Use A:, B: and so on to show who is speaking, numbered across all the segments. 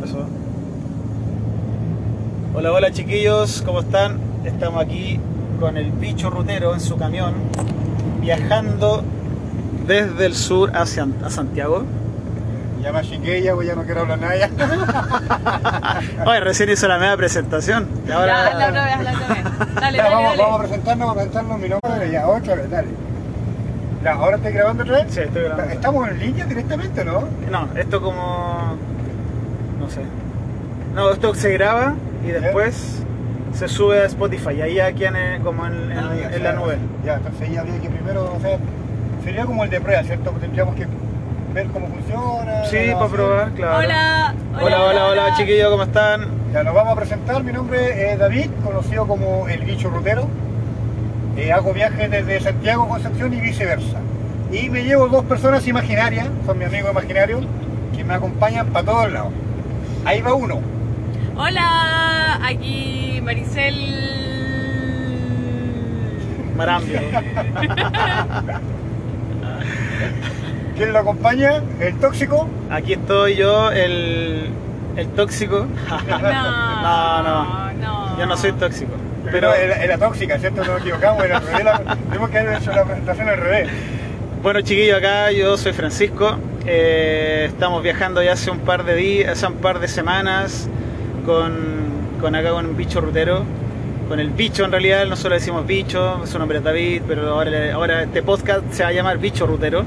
A: empezó. Hola, hola chiquillos, ¿cómo están? Estamos aquí con el bicho rutero en su camión, viajando desde el sur hacia a Santiago.
B: Ya me ya, pues ya no quiero hablar nada ya.
A: Oye, recién hizo la media presentación. y ahora-
C: Ya, hazla otra vez, hazla otra vez. Dale,
B: Ya,
C: dale,
B: vamos,
C: dale.
B: vamos a presentarnos, vamos a presentarnos mi nombre, ya, otra vez, dale. ¿ahora estoy grabando otra vez?
A: Sí, estoy grabando.
B: ¿Estamos en línea directamente, no?
A: No, esto como... no sé. No, esto se graba y después se sube a Spotify. Ahí ya quedan eh, como en, en-
B: Ah, ya,
A: en la
B: ya,
A: nube.
B: Ya, entonces ahí habría que primero, o sea, sería como el de prueba, ¿cierto? Tendríamos que ver cómo funciona.
A: Sí, para probar, claro.
C: Hola,
A: Hola, hola, hola, chiquillos, ¿cómo están?
B: Ya nos vamos a presentar, mi nombre es David, conocido como el bicho rutero. Eh, hago viajes desde Santiago a Concepción y viceversa. Y me llevo dos personas imaginarias, son mis amigos imaginarios, que me acompañan para todos lados. Ahí va uno.
C: Hola, aquí Maricel.
A: Marambio.
B: ¿Quién lo acompaña? El tóxico.
A: Aquí estoy yo, el, el tóxico.
C: No,
A: No, no.
C: no.
A: Yo no soy tóxico.
B: Pero la tóxica, ¿cierto? No nos equivocamos, era al revés. la- Tenemos que haber hecho la presentación al revés.
A: bueno, chiquillos, acá yo soy Francisco. Eh, estamos viajando ya hace un par de días, hace un par de semanas con, con acá con un bicho rutero. Con el bicho en realidad, nosotros le decimos bicho, su nombre es David, pero ahora, ahora este podcast se va a llamar Bicho Rutero.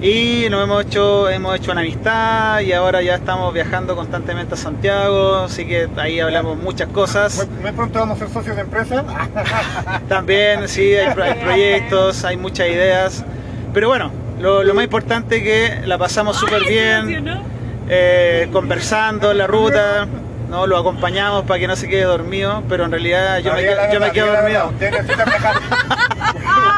A: Y nos hemos hecho, hemos hecho una amistad y ahora ya estamos viajando constantemente a Santiago, así que ahí hablamos muchas cosas.
B: Muy, pronto vamos a ser socios de empresa.
A: También, sí, hay, hay proyectos, hay muchas ideas. Pero bueno, lo, lo más importante es que la pasamos súper bien, eh, conversando en la ruta, ¿no? lo acompañamos para que no se quede dormido, pero en realidad yo, me,
B: la
A: yo me quedo
B: la
A: dormido.
B: Ustedes necesitan viajar.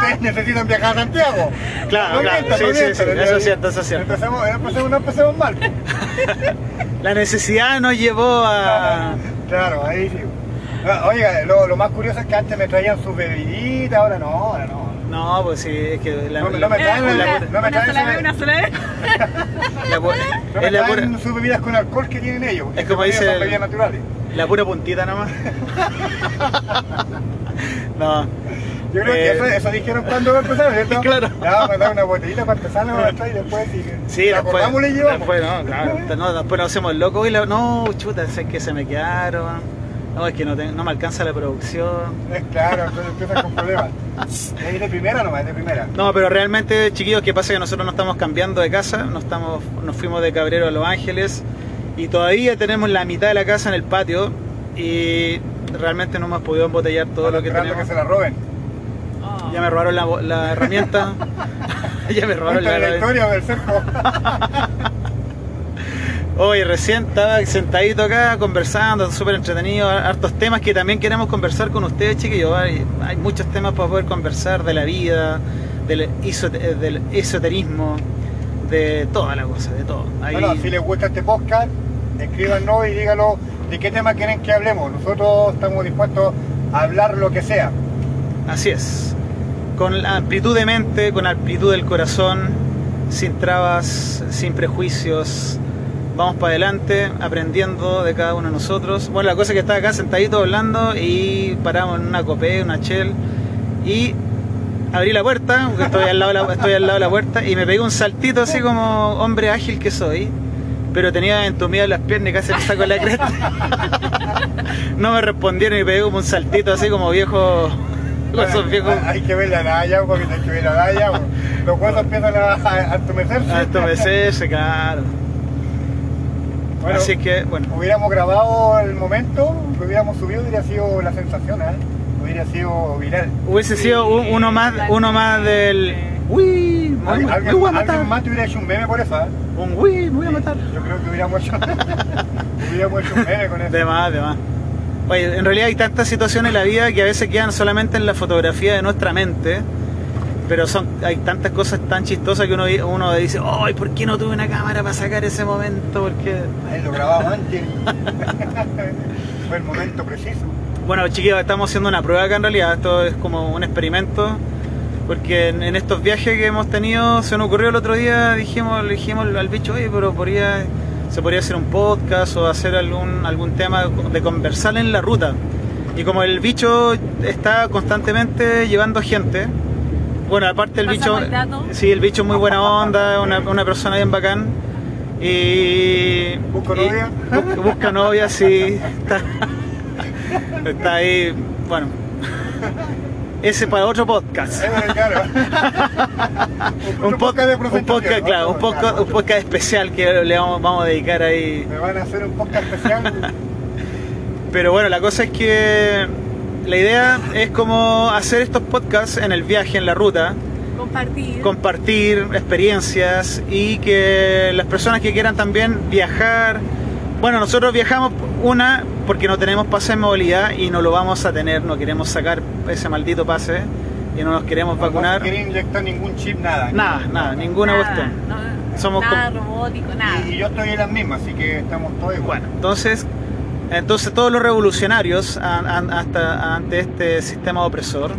B: Ustedes necesitan viajar a Santiago.
A: Claro,
B: No
A: claro,
B: mientan,
A: sí,
B: no
A: sí,
B: mientan,
A: sí, eso es cierto, eso es cierto.
B: Empecemos, empecemos, no empecemos mal.
A: La necesidad nos llevó a...
B: Claro, ahí sí. Ah, Oiga, lo, lo más curioso es que antes me traían sus bebiditas, ahora no, ahora no.
A: No, pues sí, es que la,
B: No no me
C: Eh,
B: traen
C: una,
B: la-
A: la-
B: no me
C: una
B: traen
C: sola vez, una sola vez.
A: la
B: No me
A: es la pura,
B: sus bebidas con alcohol que tienen ellos.
A: Es como dice
B: Son
A: el-
B: bebidas naturales.
A: la pura puntita nomás. No.
B: Yo creo que
A: Eh,
B: eso, eso dijeron cuando empezaron, ¿cierto?
A: Claro.
B: Ya vamos a dar una botellita para empezar otra y después si
A: Sí, después,
B: llevamos.
A: después, no, claro, no, después nos hacemos locos y la, no, chuta, es que se me quedaron. No, es que no, te- no me alcanza la producción.
B: Es claro, entonces empiezan con problemas. ¿Es de primera nomás? ¿Es de primera?
A: No, pero realmente, chiquillos, ¿qué pasa? Que nosotros no estamos cambiando de casa, no estamos, nos fuimos de Cabrero a Los Ángeles y todavía tenemos la mitad de la casa en el patio y realmente no hemos podido embotellar todo
B: Están
A: lo que tenemos.
B: que se la roben.
C: Oh.
A: Ya me robaron la, la herramienta. ya me robaron
B: Cuéntale
A: la,
B: la historia del cerco.
A: Hoy recién estaba sentadito acá conversando, súper entretenido, hartos temas que también queremos conversar con ustedes, chiquillos. Hay, hay muchos temas para poder conversar de la vida, del, esoterismo, de toda la cosa, de todo. Ahí-
B: Bueno, si les gusta este podcast, escríbanos y díganos de qué tema quieren que hablemos. Nosotros estamos dispuestos a hablar lo que sea.
A: Así es. Con amplitud de mente, con amplitud del corazón, sin trabas, sin prejuicios. Vamos para adelante, aprendiendo de cada uno de nosotros. Bueno, la cosa es que estaba acá sentadito hablando y paramos en una copé, una chel y abrí la puerta, porque estoy al lado de la, estoy al lado de la puerta y me pegué un saltito así como hombre ágil que soy. Pero tenía entumidas las piernas y casi me saco la cresta. no me respondieron y pegué como un saltito así como viejo.
B: Hay que ver la un poquito hay que ver la pues. Los huesos empiezan a, a, a entumecerse.
A: A entumecerse, claro.
B: Bueno,
A: Así que, bueno.
B: hubiéramos grabado el momento, lo hubiéramos subido, hubiera sido la sensación, ¿eh? Hubiera sido viral.
A: Hubiese sido un- uno más, uno más del. Uy, me voy,
B: Al-
A: a-
B: alguien,
A: me voy a
B: alguien
A: matar.
B: más te hubiera hecho un meme por eso, ¿eh?
A: Un uy, me voy a matar.
B: Yo creo que hubiéramos hecho, hubiéramos hecho un meme con eso.
A: De más, de más. Oye, en realidad hay tantas situaciones en la vida que a veces quedan solamente en la fotografía de nuestra mente, pero son hay tantas cosas tan chistosas que uno, uno dice, ¡ay, ¿por qué no tuve una cámara para sacar ese momento? Porque...
B: Ahí lo grabamos antes. Fue el momento preciso.
A: Bueno, chiquillos, estamos haciendo una prueba acá en realidad, esto es como un experimento, porque en, en estos viajes que hemos tenido, se nos ocurrió el otro día, dijimos, le dijimos al bicho, oye, pero podría se podría hacer un podcast o hacer algún, algún tema de conversar en la ruta. Y como el bicho está constantemente llevando gente, bueno, aparte el bicho, sí, el bicho es muy buena onda, una, una persona bien bacán. Y.
B: ¿Busca
A: y-
B: novia?
A: bu- busca novia, sí. Está, está ahí, bueno. Ese para otro podcast.
B: Eh, claro.
A: Un, podcast,
B: de
A: un podcast, claro, un podcast, un podcast especial que le vamos, vamos a dedicar ahí.
B: Me van a hacer un podcast especial.
A: Pero bueno, la cosa es que la idea es como hacer estos podcasts en el viaje, en la ruta,
C: Compartir.
A: compartir experiencias y que las personas que quieran también viajar. Bueno, nosotros viajamos una porque no tenemos pase de movilidad y no lo vamos a tener, no queremos sacar ese maldito pase y no nos queremos vacunar.
B: No se quiere inyectar ningún chip, nada.
A: Nada, nada, ninguna
C: Nada,
A: cuestión.
C: no,
A: Somos
C: nada robótico, nada.
B: Y, y yo estoy en las mismas, así que estamos todos igual.
A: Bueno, entonces, entonces todos los revolucionarios an- an- hasta ante este sistema opresor,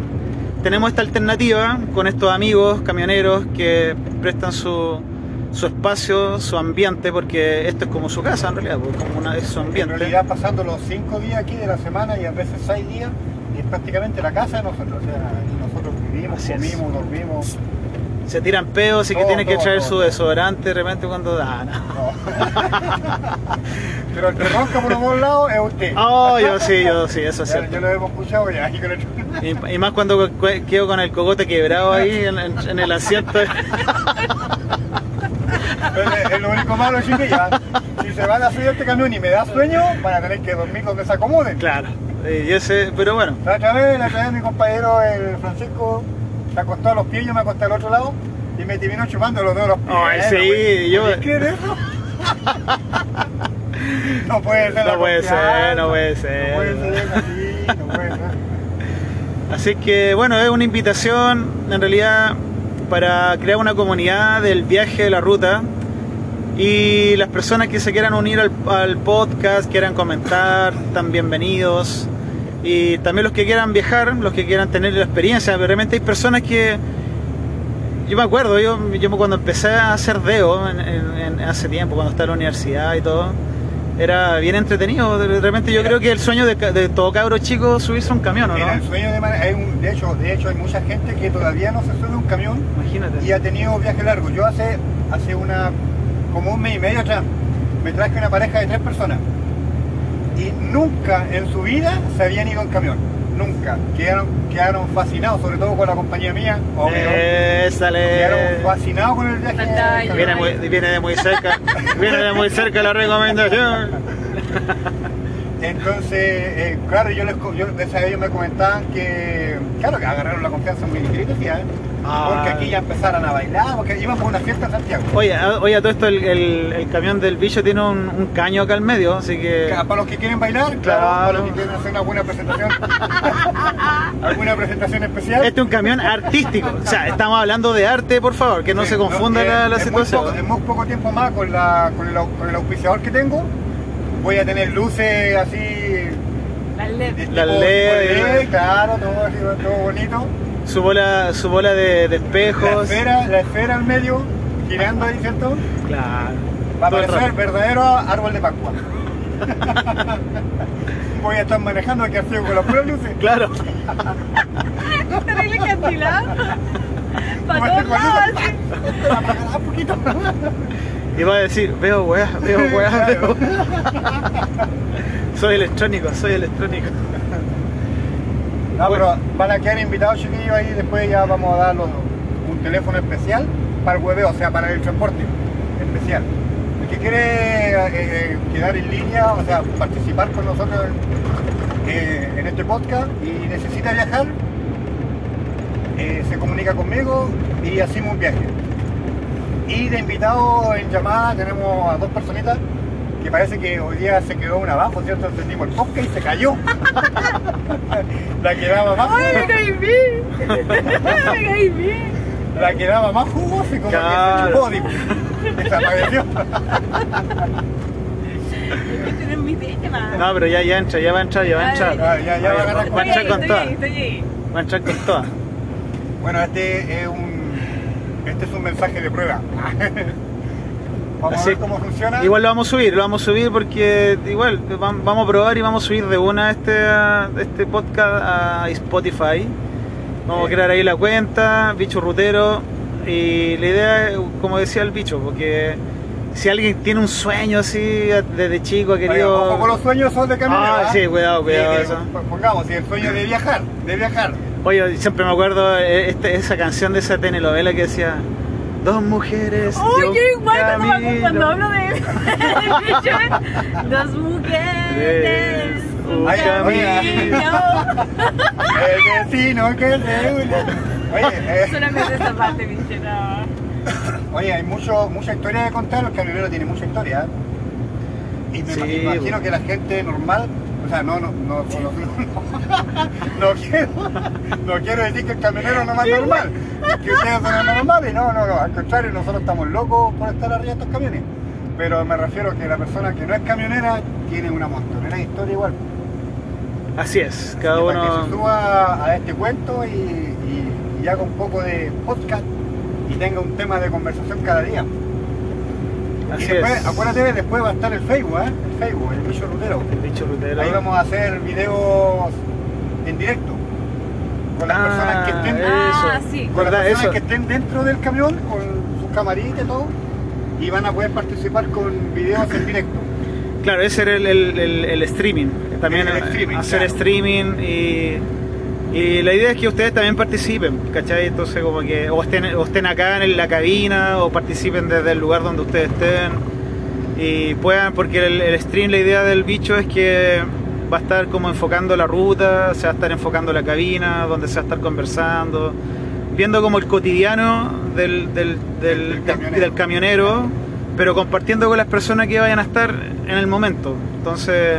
A: tenemos esta alternativa con estos amigos camioneros que prestan su, su espacio, su ambiente, porque esto es como su casa en realidad, porque como una, es su
B: En
A: ambiente.
B: realidad pasando los cinco días aquí de la semana y a veces seis días, y es prácticamente la casa de nosotros. O sea, nosotros vivimos,
A: Así es.
B: comimos, dormimos.
A: Se tiran pedos y que
B: Todo,
A: tienen que traer
B: todo.
A: su desodorante de repente cuando da. no.
B: no. Pero el que ronca por los dos lados es usted.
A: Oh, yo sí, yo sí, eso es cierto.
B: yo lo hemos escuchado ya. y
A: Y, más cuando cu- quedo con el cogote quebrado ahí en, en- en el asiento.
B: Es, es lo único malo, chique, ya. Si se van a subir este camión y me da sueño, van a tener que dormir donde se acomoden.
A: Claro. Y ese, pero bueno,
B: La otra vez, la otra vez mi compañero, el Francisco, se acostó a los pies, yo me acosté al otro lado y me terminó chupando los de los pies.
A: Ay, sí,
B: güey.
A: yo-
B: ¿Puedes creer eso? no puede ser.
A: No puede ser, no puede ser.
B: No puede ser así, no puede ser.
A: Así que bueno, es una invitación en realidad para crear una comunidad del viaje de la ruta y las personas que se quieran unir al, al podcast, quieran comentar, están bienvenidos. Y también los que quieran viajar, los que quieran tener la experiencia. Realmente hay personas que... Yo me acuerdo, yo, yo cuando empecé a hacer DEO en, en- hace tiempo, cuando estaba en la universidad y todo, era bien entretenido. De repente yo creo que el sueño de, de todo cabro chico es subirse a un camión, ¿o
B: Era el
A: no?
B: sueño de, hay un- de hecho, de hecho hay mucha gente que todavía no se sube a un camión
A: Imagínate.
B: y ha tenido viajes largos. Yo hace, hace una, como un mes y medio atrás, me traje una pareja de tres personas y nunca en su vida se habían ido en camión. Nunca. Quedaron, quedaron fascinados, sobre todo con la compañía mía. obvio.
A: Eh, sale.
B: Quedaron fascinados con el viaje. en
C: Pantalla.
B: camión.
A: Viene, muy, viene de muy cerca. viene de muy cerca la recomendación.
B: Entonces, eh, claro, yo les, yo, ellos me comentaban que, claro, que agarraron la confianza ¿sí, eh?
A: Ah.
B: porque aquí ya empezaron a bailar, porque iban por una fiesta en Santiago.
A: Oye, a- oye, a todo esto el, el- el camión del bicho tiene un, un caño acá al medio, así que.
B: Para los que quieren bailar, claro,
A: Claro.
B: para los que quieren hacer una buena presentación, alguna presentación especial.
A: Este es un camión artístico. O sea, estamos hablando de arte, por favor, que no
B: Sí,
A: se confunda la, la
B: en muy
A: situación.
B: poco- en muy poco tiempo más con, la, con, el, au- con el auspiciador que tengo, voy a tener luces así.
C: Las LED.
B: claro, todo, así, todo bonito.
A: Su bola, su bola de, de
B: La
A: espejos.
B: esfera, la esfera al medio, girando ahí, ¿cierto?
A: Claro.
B: Va a
A: el
B: parecer verdadero árbol de Pascua. Voy a estar manejando aquí así con las puras luces.
A: Claro.
C: Terrible cantidad. Para todos
B: este con
C: lados.
B: poquito.
A: Y va a decir, veo weas, veo weas, veo. soy electrónico, soy electrónico.
B: No, pero van a quedar invitados chiquillos ahí, después ya vamos a dar un teléfono especial para el hueveo, o sea, para el transporte especial. El que quiere eh, eh, quedar en línea, o sea, participar con nosotros eh, en este podcast y necesita viajar, eh, se comunica conmigo y hacemos un viaje. Y de invitados en llamada tenemos a dos personitas que parece que hoy día se quedó una abajo, ¿cierto? Entendimos el podcast y se cayó. La que daba más
C: ¡Ay, me caí bien! ¡Me caí bien!
B: La que daba más jugo se como que se
A: Claro.
B: chupó. Desapareció.
A: No, pero ya, ya entra, ya va a entrar, ya va a entrar.
B: Ah, ya, ya va a agarrar
A: Va a entrar con todas. Va a entrar con todas.
B: Bueno, este es un este es un mensaje de prueba. Vamos
A: Así-
B: a ver cómo funciona.
A: Igual lo vamos a subir, lo vamos a subir porque igual vam- vamos a probar y vamos a subir de una este, este podcast a Spotify. Vamos a crear ahí la cuenta, bicho rutero. Y la idea es, como decía el bicho, porque si alguien tiene un sueño así desde chico ha
B: Oye,
A: querido.
B: ojo con los sueños son de camionero.
A: Ah,
B: ¿ah?
A: sí, cuidado, cuidado,
B: Sí,
A: eso.
B: pues, Pongamos, si el sueño de viajar, de viajar.
A: Oye, siempre me acuerdo eh, este- esa canción de esa telenovela que decía Dos mujeres.
C: Oh, yo igual cuando, me-
A: camino".
C: cuando hablo de dos mujeres, un
B: Ay,
C: camino.
B: El vecino que reúne. Oye, eh,
C: Solamente esa parte, bicho, no.
B: oye, hay mucho, mucha historia de contar, los camioneros tienen mucha historia. ¿eh? Y me
A: Sí,
B: imagino, imagino
A: bueno.
B: que la gente normal, o sea, no, no, no, no, no, quiero, no quiero decir que el camionero no es más normal, que ustedes son normales, no, no, no, al contrario, nosotros estamos locos por estar arriba de estos camiones. Pero me refiero a que la persona que no es camionera tiene una montonera de historia igual.
A: Así es, cada
B: Y para que se
A: uno.
B: suba a este cuento y, y- y haga un poco de podcast y tenga un tema de conversación cada día.
A: Así
B: y después,
A: es.
B: acuérdate, después va a estar el Facebook, ¿eh? El Facebook, el bicho rutero.
A: El bicho rutero.
B: Ahí vamos a hacer videos en directo con las
A: Ah,
B: personas que estén,
A: eh.
C: Ah,
A: Eso.
C: sí.
B: con las
A: ¿verdad?
B: personas
A: Eso.
B: que estén dentro del camión con sus camaritas y todo y van a poder participar con videos en directo.
A: Claro, ese era el, el- el- el streaming. También
B: El streaming,
A: hacer
B: claro.
A: streaming y, y la idea es que ustedes también participen, ¿cachai? Entonces como que o estén, o estén acá en la cabina o participen desde el lugar donde ustedes estén y puedan, porque el, el stream, la idea del bicho es que va a estar como enfocando la ruta, se va a estar enfocando la cabina, donde se va a estar conversando, viendo como el cotidiano del, del, del-
B: Del
A: del-
B: camionero.
A: del camionero, pero compartiendo con las personas que vayan a estar en el momento. Entonces,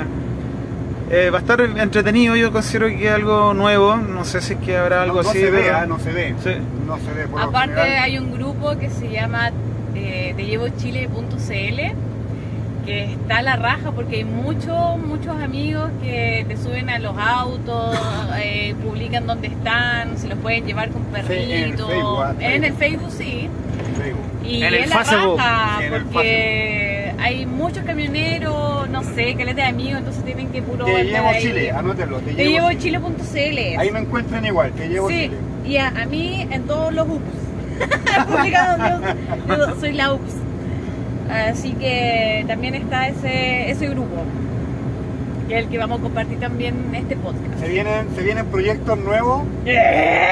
A: eh, va a estar entretenido, yo considero que es algo nuevo, no sé si es que habrá algo
B: no, no
A: así.
B: se ve,
A: pero-
B: ¿ah? no se ve.
A: Sí.
B: No se ve por
C: Aparte hay un grupo que se llama eh, tellevochile.cl que está a la raja porque hay muchos muchos amigos que te suben a los autos, eh, publican dónde están, se los pueden llevar con
B: en el
C: perrito.
B: Facebook, ah,
C: en el Facebook sí.
B: Facebook.
C: Y
A: En el
C: es la
A: Facebook.
C: raja,
B: Sí, en el
C: porque hay muchos camioneros, no sé, caleta de amigos, entonces tienen que puro
B: Te llevo
C: ahí.
B: Chile, anótelo. Te,
C: Te
B: llevo
C: llevo
B: Chile.
C: chile.cl.
B: Ahí me encuentran igual, te llevo
C: Sí,
B: Chile.
C: y a, a mí en todos los UPS. Publicado yo, yo soy la UPS. Así que también está ese, ese grupo, que es el que vamos a compartir también este podcast.
B: Se vienen, se vienen proyectos nuevos,
C: Eh,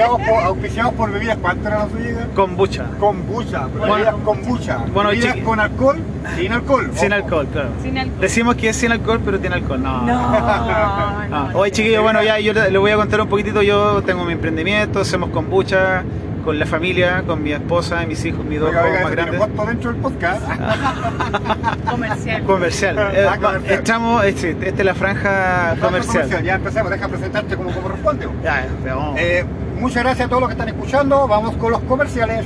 B: auspiciados por, auspiciados por bebidas. ¿Cuánto era la suya?
A: Kombucha.
B: Kombucha,
A: Bueno,
B: bebidas kombucha.
A: bueno,
B: bebidas
A: chiqui-
B: con alcohol, sin alcohol.
A: Sin
B: ojo.
A: alcohol, claro.
C: Sin alcohol.
A: Decimos que es sin alcohol, pero tiene alcohol. No.
C: No,
A: Ah,
C: no.
A: Oye chiquillos, bueno ya yo le le voy a contar un poquitito, yo tengo mi emprendimiento, hacemos kombucha con la familia, con mi esposa y mis hijos, mis dos
B: Oiga,
A: hijos
B: oiga,
A: más
B: ¿eso tiene
A: grandes.
B: costo dentro del podcast.
C: comercial.
A: Comercial.
B: Ah,
A: Eh,
B: comercial.
A: Estamos, eh, sí, esta es la franja comercial.
B: Ya empecemos, deja presentarte como corresponde.
A: Ya, ya, vamos.
B: Eh, muchas gracias a todos los que están escuchando. Vamos con los comerciales.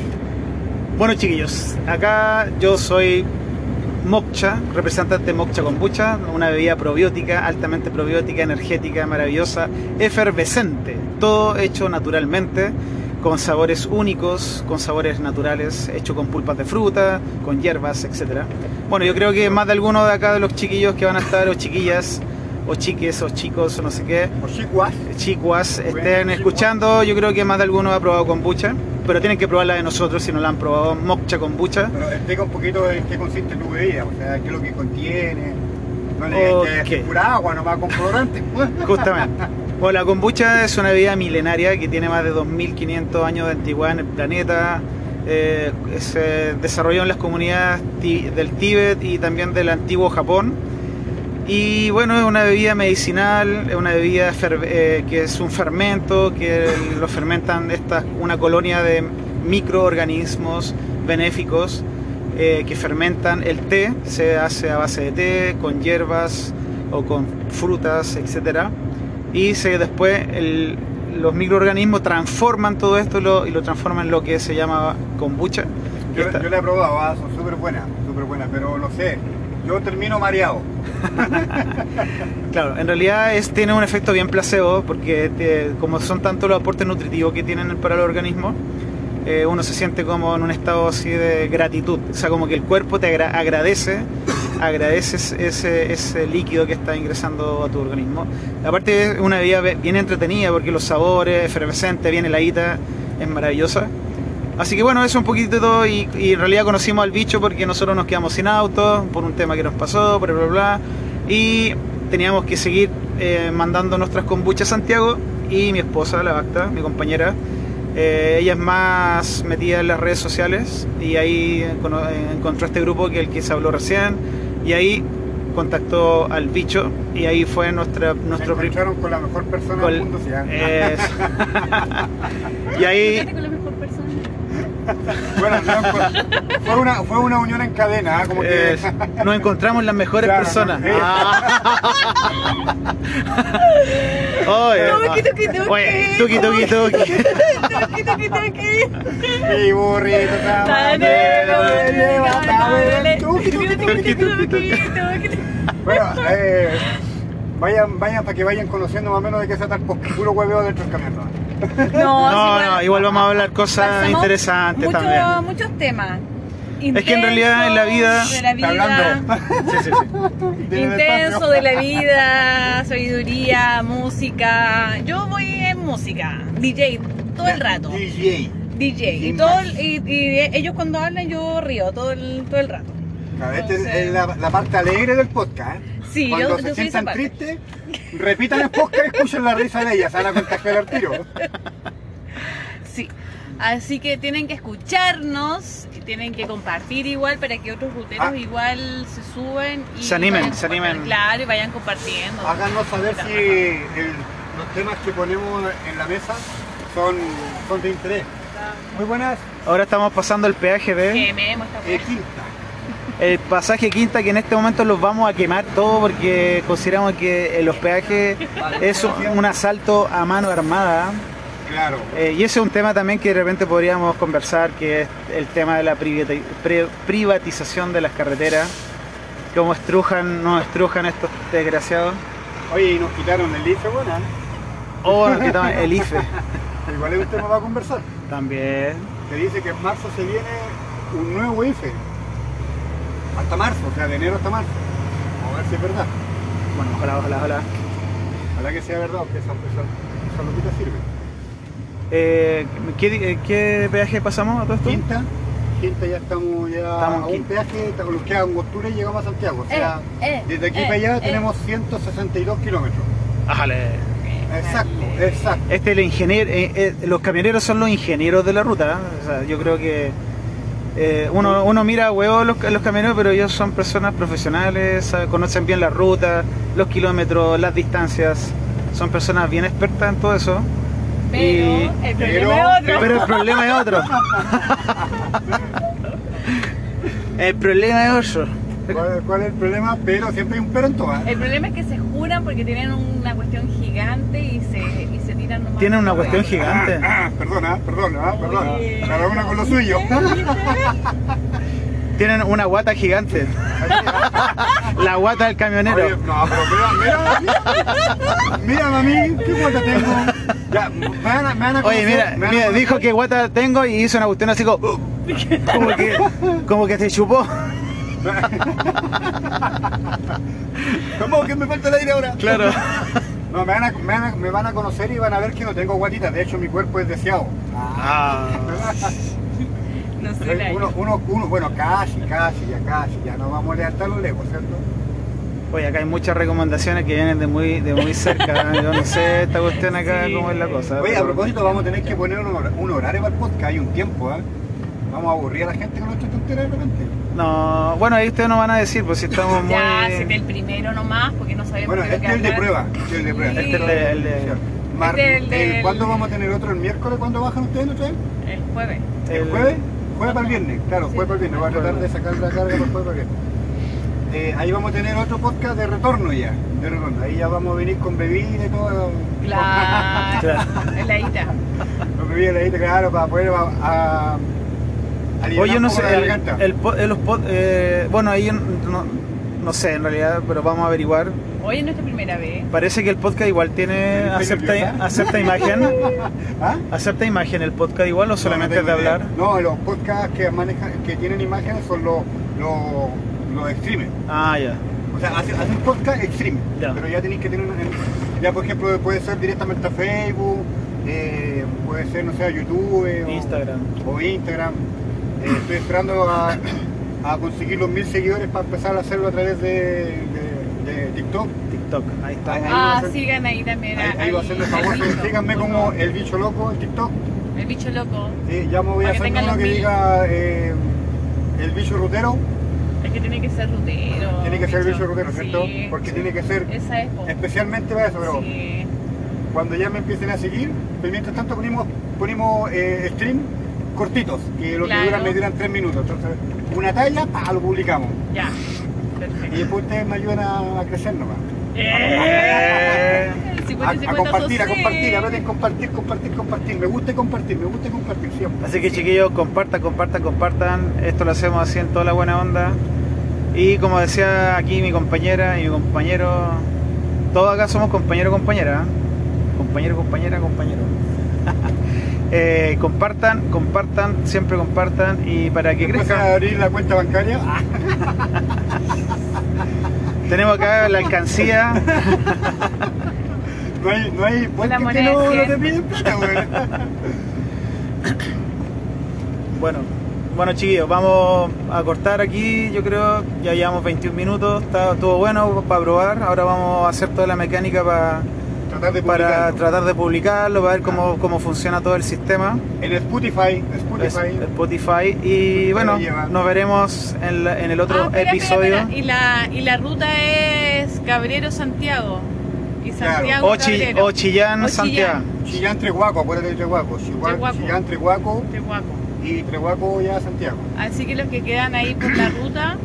A: Bueno chiquillos, acá yo soy Mokcha, representante de Mokcha Kombucha, una bebida probiótica, altamente probiótica, energética, maravillosa, efervescente, todo hecho naturalmente, con sabores únicos, con sabores naturales, hecho con pulpas de fruta, con hierbas, etc. Bueno, yo creo que más de alguno de acá de los chiquillos que van a estar, o chiquillas, o chiques, o chicos, o no sé qué,
B: O chicuas.
A: chicuas estén escuchando, yo creo que más de alguno ha probado kombucha, pero tienen que probarla de nosotros si no la han probado, Mokcha Kombucha.
B: Pero explica un poquito en qué consiste tu bebida, o sea, qué es lo que contiene. No le digas
A: Ok.
B: que es pura agua, nomás con colorante.
A: Justamente. Bueno, la kombucha es una bebida milenaria que tiene más de 2500 años de antigüedad en el planeta. Eh, se desarrolló en las comunidades del Tíbet y también del antiguo Japón. Y bueno, es una bebida medicinal, es una bebida eh, que es un fermento, que lo fermentan esta, una colonia de microorganismos benéficos eh, que fermentan el té, se hace a base de té, con hierbas o con frutas, etcétera. Y se, después el- los microorganismos transforman todo esto y lo, y lo transforman en lo que se llama kombucha.
B: Yo, yo la he probado, ah, son súper buenas, súper buenas, pero no sé, yo termino mareado.
A: Claro, en realidad es, tiene un efecto bien placebo porque como son tanto los aportes nutritivos que tienen para el organismo, eh, uno se siente como en un estado así de gratitud. O sea, como que el cuerpo te agra- agradece, agradeces ese, ese líquido que está ingresando a tu organismo. Aparte es una bebida be- bien entretenida porque los sabores, efervescente, bien heladita, es maravillosa. Así que bueno, eso un poquito de todo y, y en realidad conocimos al bicho porque nosotros nos quedamos sin auto por un tema que nos pasó, bla bla bla. Y teníamos que seguir eh, mandando nuestras kombuchas a Santiago y mi esposa, la Bacta, mi compañera, eh, ella es más metida en las redes sociales y ahí encontró este grupo que el que se habló recién y ahí contactó al bicho y ahí fue nuestra,
B: Se
A: nuestro
B: encontraron con la mejor persona del mundo, sí.
A: Eso. y ahí
C: Fíjate con la mejor persona.
B: Bueno, no, fue, una, fue una unión en cadena, ¿ah? como que...
A: eh, nos encontramos las mejores
B: Claro,
A: personas.
B: no,
A: Ah. Oye,
C: Tuki, tuki, tuki.
A: Oye, tuki, tuki, tuki.
C: Toqui, toqui, toqui.
B: Mi burrito tabanero, me lleva a ver, tuki, tuki, tuki, tuki, tuki. Bueno, eh, vayan, vayan para que vayan conociendo más o menos de qué se trata el. Puro hueveo dentro del camión. ¿No?
C: No,
A: No,
C: sí,
A: no, igual vamos a hablar cosas interesantes
C: mucho-
A: también.
C: Muchos temas.
A: Es que en realidad en la vida-
C: de la
B: Está
C: vida
B: hablando.
A: Sí, sí, sí.
C: Intenso de la vida, sabiduría, música. Yo voy en música, DJ, todo el rato.
B: DJ.
C: DJ. Y, todo, el- y, y ellos cuando hablan yo río todo el, todo el rato.
B: Claro, esta es-
C: Entonces-
B: es la, la parte alegre del podcast. ¿eh?
C: Sí,
B: Cuando
C: yo
B: se sientan tristes, repitan el podcast y escuchen la risa de ellas. Se van a contagiar al tiro.
C: Sí. Así que tienen que escucharnos y tienen que compartir igual para que otros ruteros
B: Ah.
C: igual se suben y
A: Se animen, se animen.
C: Claro, y vayan compartiendo.
B: Háganos saber si el- los temas que ponemos en la mesa son, son de interés. Muy buenas.
A: Ahora estamos pasando el peaje de
B: Eh, quinta.
A: El pasaje quinta que en este momento los vamos a quemar todo porque consideramos que los peajes es un asalto a mano armada.
B: Claro.
A: Eh, y ese es un tema también que de repente podríamos conversar, que es el tema de la privatización de las carreteras. Cómo estrujan, no estrujan estos desgraciados.
B: Oye, y nos quitaron el IFE, bueno. ¿eh?
A: O nos quitaban el IFE
B: Igual es un tema para conversar.
A: también.
B: Se dice que en marzo se viene un nuevo IFE. Hasta marzo, o sea, de enero hasta marzo. Vamos a ver si es verdad.
A: Bueno, ojalá, ojalá, ojalá.
B: Ojalá que sea verdad, que esa, esa, esa lupita sirve.
A: Eh, ¿qué, di- ¿Qué peaje pasamos a todo esto?
B: Quinta, quinta ya estamos ya
A: Estamos
B: a un
A: quinta.
B: peaje, nos queda Angostura y llegamos a Santiago. O sea,
C: Eh, eh,
B: desde aquí
C: eh,
B: para allá
C: eh.
B: tenemos 162 kilómetros.
A: Ájale.
B: Exacto, exacto.
A: Este el ingeniero, eh, eh, los camioneros son los ingenieros de la ruta. ¿eh? O sea, yo creo que eh, uno, uno mira a huevo los, los camioneros, pero ellos son personas profesionales, conocen bien la ruta, los kilómetros, las distancias. Son personas bien expertas en todo eso.
C: Pero
A: Y-
C: el
B: pero-
C: problema es otro.
A: pero el problema es otro. el problema es otro.
B: ¿Cuál, cuál es el problema? Pero siempre hay un pero en todas.
C: El problema es que se juran porque tienen una cuestión gigante y se, y se nomás.
A: Tienen una cuestión gigante.
B: Ah, ah, perdona, perdona, perdona.
C: Oye.
B: Cada una con lo suyo.
A: Tienen una guata gigante. La guata del camionero.
B: Oye, no, pero mira, mira, mira, mami, qué guata tengo. Ya, me van a, me van a
A: Oye, mira,
B: me van a
A: mira,
B: conocer.
A: dijo que guata tengo y hizo una cuestión así como, como que, como que se chupó.
B: ¿Cómo que me falta el aire ahora?
A: Claro.
B: No, me van, a, me, van a, me van a conocer y van a ver que no tengo guatitas. De hecho, mi cuerpo es deseado.
A: Ah,
C: No sé,
B: Uno, uno, uno, bueno, casi, casi, ya casi, ya no vamos a levantar los legos, ¿cierto?
A: Oye, acá hay muchas recomendaciones que vienen de muy, de muy cerca. Yo no sé esta cuestión acá
C: Sí.
A: cómo es la cosa.
B: Oye, a propósito, vamos a tener que poner un, hor- un horario para el podcast, hay un tiempo, ¿eh? Vamos a aburrir a la gente con nuestra tontería de repente.
A: No, bueno, ahí ustedes nos van a decir, pues si estamos muy...
C: Ya, si te el primero nomás, porque no sabemos
B: Bueno,
C: qué
B: este es el de prueba, este es el de prueba.
C: Sí.
A: Este es el de- el de-
B: Mar-
C: Este el-
B: ¿Cuándo vamos a tener otro? ¿El miércoles? ¿Cuándo bajan ustedes otra vez?
C: El jueves.
B: ¿El,
A: el-
B: jueves? Jueves para el viernes, claro,
C: Sí.
B: jueves para el viernes. Voy a tratar de sacar la carga el jueves para el viernes. Eh, ahí vamos a tener otro podcast de retorno ya, de retorno. Ahí ya vamos a venir con bebida y todo.
C: Claro.
A: Claro.
C: Heladita.
B: Con bebida leída, claro, para poder a,
A: Oye, no sé, el, el po- eh, los pod- eh, bueno, ahí no- no sé en realidad, pero vamos a averiguar.
C: Hoy es nuestra primera vez.
A: Parece que el podcast igual tiene
B: ¿Estoy
A: acepta, acepta imagen.
B: ¿Ah?
A: ¿Acepta imagen el podcast igual o solamente
B: no
A: es de hablar?
B: No, los podcasts que manejan, que tienen imágenes son los, los, los extremes.
A: Ah, ya.
B: O sea, hacen, hacen podcast extreme. Pero ya tenéis que tener una. Ya, por ejemplo, puede ser directamente a Facebook, eh, puede ser, no sé, a YouTube o
A: Instagram.
B: O Instagram. Eh, estoy esperando a, a conseguir los mil seguidores para empezar a hacerlo a través de, de- de TikTok.
A: TikTok, ahí está.
B: Ahí-
C: Ah,
B: va a ser-
C: sigan ahí también.
B: Ahí, ahí va a ser de
C: al
B: favor.
C: bicho,
B: Síganme como el bicho loco en TikTok.
C: El bicho loco.
B: Sí, ya me voy a
C: Para
B: hacer uno que
C: mil.
B: diga eh, el bicho rutero.
C: Es que tiene que ser rutero.
B: Tiene que ser el bicho rutero, ¿cierto?
C: Sí.
B: Porque tiene que ser
C: Esa es.
B: especialmente para eso, pero
C: Sí.
B: cuando ya me empiecen a seguir, pues mientras tanto ponemos, ponemos eh, stream cortitos, que lo
C: Claro.
B: que duran me duran tres minutos. Entonces, una talla, pa, lo publicamos.
C: Ya.
B: Y después ustedes me ayudan a, a crecer nomás.
A: Eh.
B: A,
C: 50
B: a
C: 50
B: compartir, a compartir, a ver, compartir, compartir, compartir. Me gusta compartir, me gusta compartir siempre.
A: Así que chiquillos, compartan, compartan, compartan. Esto lo hacemos así en toda la buena onda. Y como decía aquí mi compañera y mi compañero, todos acá somos compañero compañera. ¿eh? Compañero, compañera, compañero. Eh, compartan, compartan, siempre compartan y para que
B: Después a
A: crezcan.
B: abrir la cuenta bancaria.
A: Tenemos acá la alcancía.
B: no hay, no hay que no, te piden plata, güey.
A: Bueno, bueno chiquillos, vamos a cortar aquí, yo creo, ya llevamos 21 minutos, está todo bueno para probar, ahora vamos a hacer toda la mecánica para,
B: Tratar de
A: para tratar de publicarlo, para ver cómo, cómo funciona todo el sistema,
B: En Spotify,
A: es-
B: Spotify.
A: Spotify, y bueno,
B: lleva.
A: nos veremos en, la- en el otro
C: Ah, espera,
A: episodio.
C: espera. Y, la, y la ruta es Cabrero Santiago. Y
B: Claro.
C: Santiago
A: O, Chi- o Chillán,
C: O
A: Santiago.
B: Chillán Trehuaco, acuérdate de Trehuaco. Chillán
C: Trehuaco.
B: Y Trehuaco ya Santiago.
C: Así que los que quedan ahí por la ruta,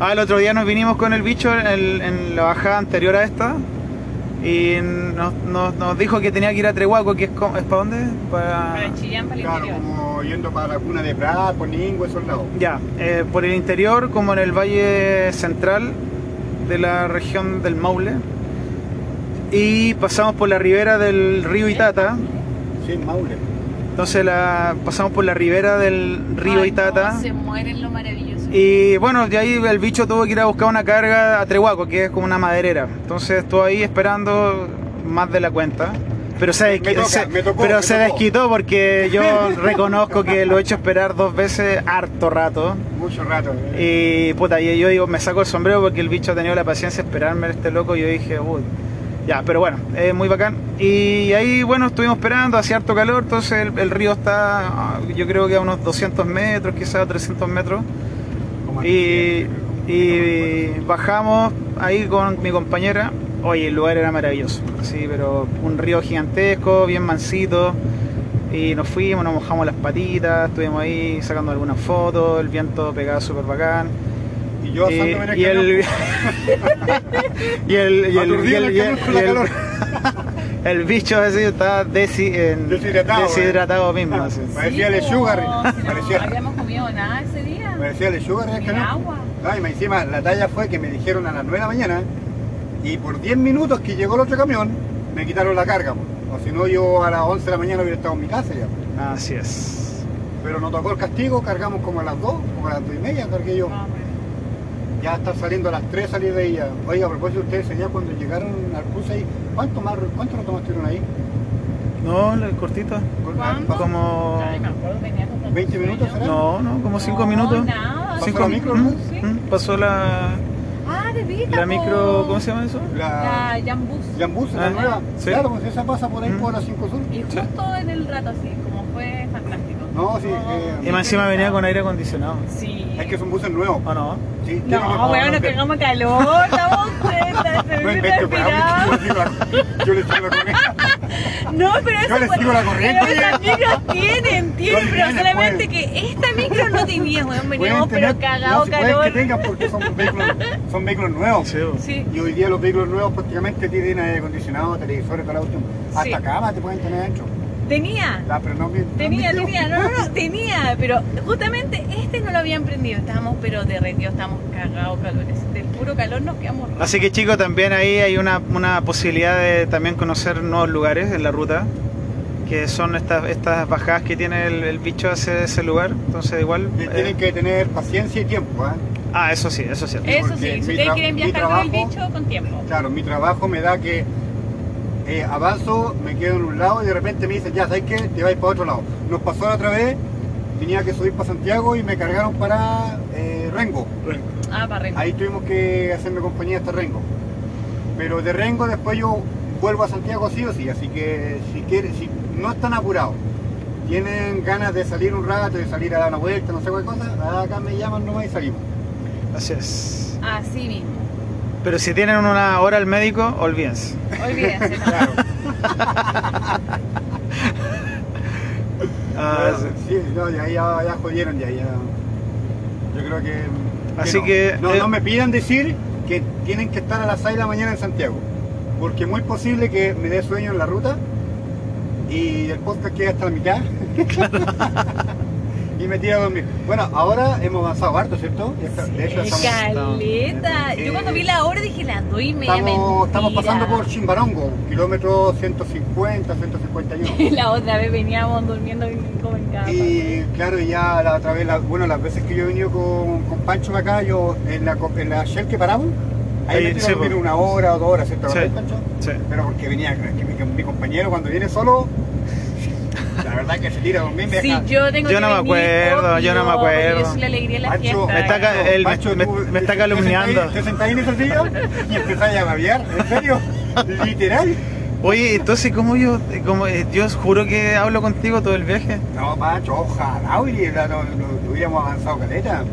A: Ah, el otro día nos vinimos con el bicho en, el- en la bajada anterior a esta. Y nos, nos- nos dijo que tenía que ir a Trehuaco, que es, co- ¿es para dónde? Para...
C: para Chillán, para el
B: Claro,
C: interior.
B: como yendo para la cuna de Prat, por Ningüe, esos lados.
A: Ya, eh, por el interior, como en el valle central de la región del Maule. Y pasamos por la ribera del río Itata.
B: Sí, Maule.
A: Entonces la, pasamos por la ribera del río
C: Ay,
A: Itata.
C: no, se mueren lo maravilloso.
A: Y bueno, de ahí el bicho tuvo que ir a buscar una carga a Trehuaco, que es como una maderera. Entonces estuvo ahí esperando más de la cuenta. Pero se,
B: Me
A: desqui-
B: toca,
A: se-
B: me tocó,
A: pero
B: me
A: se
B: tocó.
A: desquitó porque yo reconozco que lo he hecho esperar dos veces harto rato.
B: Mucho rato. eh.
A: Y puta, y yo digo, me saco el sombrero porque el bicho ha tenido la paciencia de esperarme este loco y yo dije, uy, ya, pero bueno, es muy bacán. Y ahí, bueno, estuvimos esperando, hacía harto calor, entonces el, el río está, ah, yo creo que a unos 200 metros, quizás a 300 metros. Y, bajamos ahí con mi compañera. Oye, el lugar era maravilloso, sí, pero un río gigantesco, bien mansito. Y nos fuimos, nos mojamos las patitas, estuvimos ahí sacando algunas fotos, el viento pegaba súper bacán.
B: Y yo
A: Y,
B: el
A: y el, y el, y el, y bicho así estaba en-
B: Deshidratado,
A: deshidratado mismo. así.
B: Parecía
C: Sí,
B: lechuga,
C: no, si no
B: parecía-
C: habíamos comido nada
B: en el
C: Ni
B: camión.
C: agua.
B: No, y me encima la talla fue que me dijeron a las 9 de la mañana y por 10 minutos que llegó el otro camión me quitaron la carga. O si no, yo a las 11 de la mañana hubiera estado en mi casa ya.
A: Así es.
B: Pero nos tocó el castigo, cargamos como a las 2, como a las 2 y media cargué yo.
C: Bueno.
B: Ya está saliendo a las 3 salir de ella. Oiga, a propósito, ustedes allá cuando llegaron al cruce ahí, ¿cuánto más, cuánto nos tomaron ahí?
A: No, la cortita.
C: ¿Cuánto?
A: Como.
C: Ay, me acuerdo, venía con tanto
B: 20 minutos, será?
A: No, no, como cinco
C: No,
A: minutos.
C: nada.
B: ¿Pasó
A: Cinco
B: la micro,
A: ¿Mm?
B: no?
C: Sí.
A: Pasó la,
C: Ah, de vida.
A: la micro, ¿cómo se llama eso?
B: La
C: La Jambus.
B: Jambus,
A: Ah,
B: la nueva.
A: sí.
B: Claro, pues esa pasa por ahí
A: Mm.
B: por la 5 Sur.
C: Y justo en el rato así, como fue fantástico.
B: No, sí, eh,
A: Y más encima venía con aire acondicionado.
C: Sí.
B: Es que son buses nuevos.
A: ¿O no?
B: Sí, tienen que-
C: No, weón, nos cagamos calor, estamos
B: No yo le sigo la- corriente.
C: No, pero eso
B: Yo le sigo la corriente.
C: Micros tienen, tienen, pero solamente
B: pueden.
C: que esta micro no tenía, weón, veníamos pero cagado calor.
B: que tengan porque son vehículos, son vehículos nuevos.
A: Sí.
B: Y hoy día los vehículos nuevos prácticamente tienen aire acondicionado, televisores, toda la cuestión. Hasta cama te pueden tener adentro.
C: Tenía.
B: La, pero no me- no
C: Tenía,
B: me-
C: tenía, no, no, no, tenía, pero justamente este no lo habían prendido, estábamos pero derretidos, estábamos cagados calores, del puro calor nos quedamos rojos.
A: Así que chicos, también ahí hay una, una posibilidad de también conocer nuevos lugares en la ruta, que son estas, estas bajadas que tiene el, el bicho hacia ese lugar. Entonces igual... Eh,
B: Tienen que tener paciencia y tiempo, ¿ah?
A: Ah, eso sí, eso sí.
C: Eso
B: porque
C: sí, si ustedes quieren viajar con el bicho, con tiempo.
B: Claro, mi trabajo me da que eh, avanzo, me quedo en un lado y de repente me dicen, ya, ¿sabes qué? Te vais para otro lado. Nos pasó la otra vez, tenía que subir para Santiago y me cargaron para eh, Rengo.
C: Ah, para arriba.
B: Ahí tuvimos que hacerme compañía hasta Rengo. Pero de Rengo después yo vuelvo a Santiago sí o sí, así que si quieren, si no están apurados, tienen ganas de salir un rato, de salir a dar una vuelta, no sé qué cosa, acá me llaman nomás y salimos.
A: Así es.
C: Así mismo.
A: Pero si tienen una hora al médico, olvídense.
C: Olvídense.
B: Claro.
A: Ah,
B: Bueno,
A: sí.
B: no, ya, ya, ya jodieron, ya, ya. Yo creo que.
A: Así
B: no.
A: que,
B: No,
A: eh,
B: no me pidan decir que tienen que estar a las 6 de la mañana en Santiago. Porque es muy posible que me dé sueño en la ruta y el podcast quede hasta la mitad. y me tira a dormir. Bueno, ahora hemos avanzado harto, ¿cierto? Está- de hecho,
C: Sí,
B: estamos,
C: Caleta.
B: Eh,
C: Yo cuando vi la hora dije las dos y media.
B: estamos, estamos pasando por Chimbarongo, kilómetro 150, 151.
C: La otra vez veníamos durmiendo como en casa.
B: Y claro, ya la otra vez, la- bueno, las veces que yo he venido con, con Pancho acá, yo en la, en la Shell que paramos, ahí
A: Ahí,
B: me
A: sí,
B: a dormir
A: po.
B: una hora o dos horas, ¿cierto?
A: Sí. Sí.
B: Pero porque venía, es que mi, mi compañero cuando viene solo, verdad que se tira a dormir, me
C: Sí, yo tengo
A: Yo
C: que
A: no me acuerdo, yo no me acuerdo.
C: Yo soy la alegría de la
B: Pancho,
C: fiesta.
A: Me está ca- él me-
B: Pancho,
A: me-
B: tú
A: me está calumniando.
B: Te sentáis en esa silla y empezás a babear, ¿en serio? Literal.
A: Oye, entonces, ¿cómo yo, cómo, eh, yo juro que hablo contigo todo el viaje?
B: No, Pancho, ojalá hubiera- no, no, no hubiéramos avanzado caleta.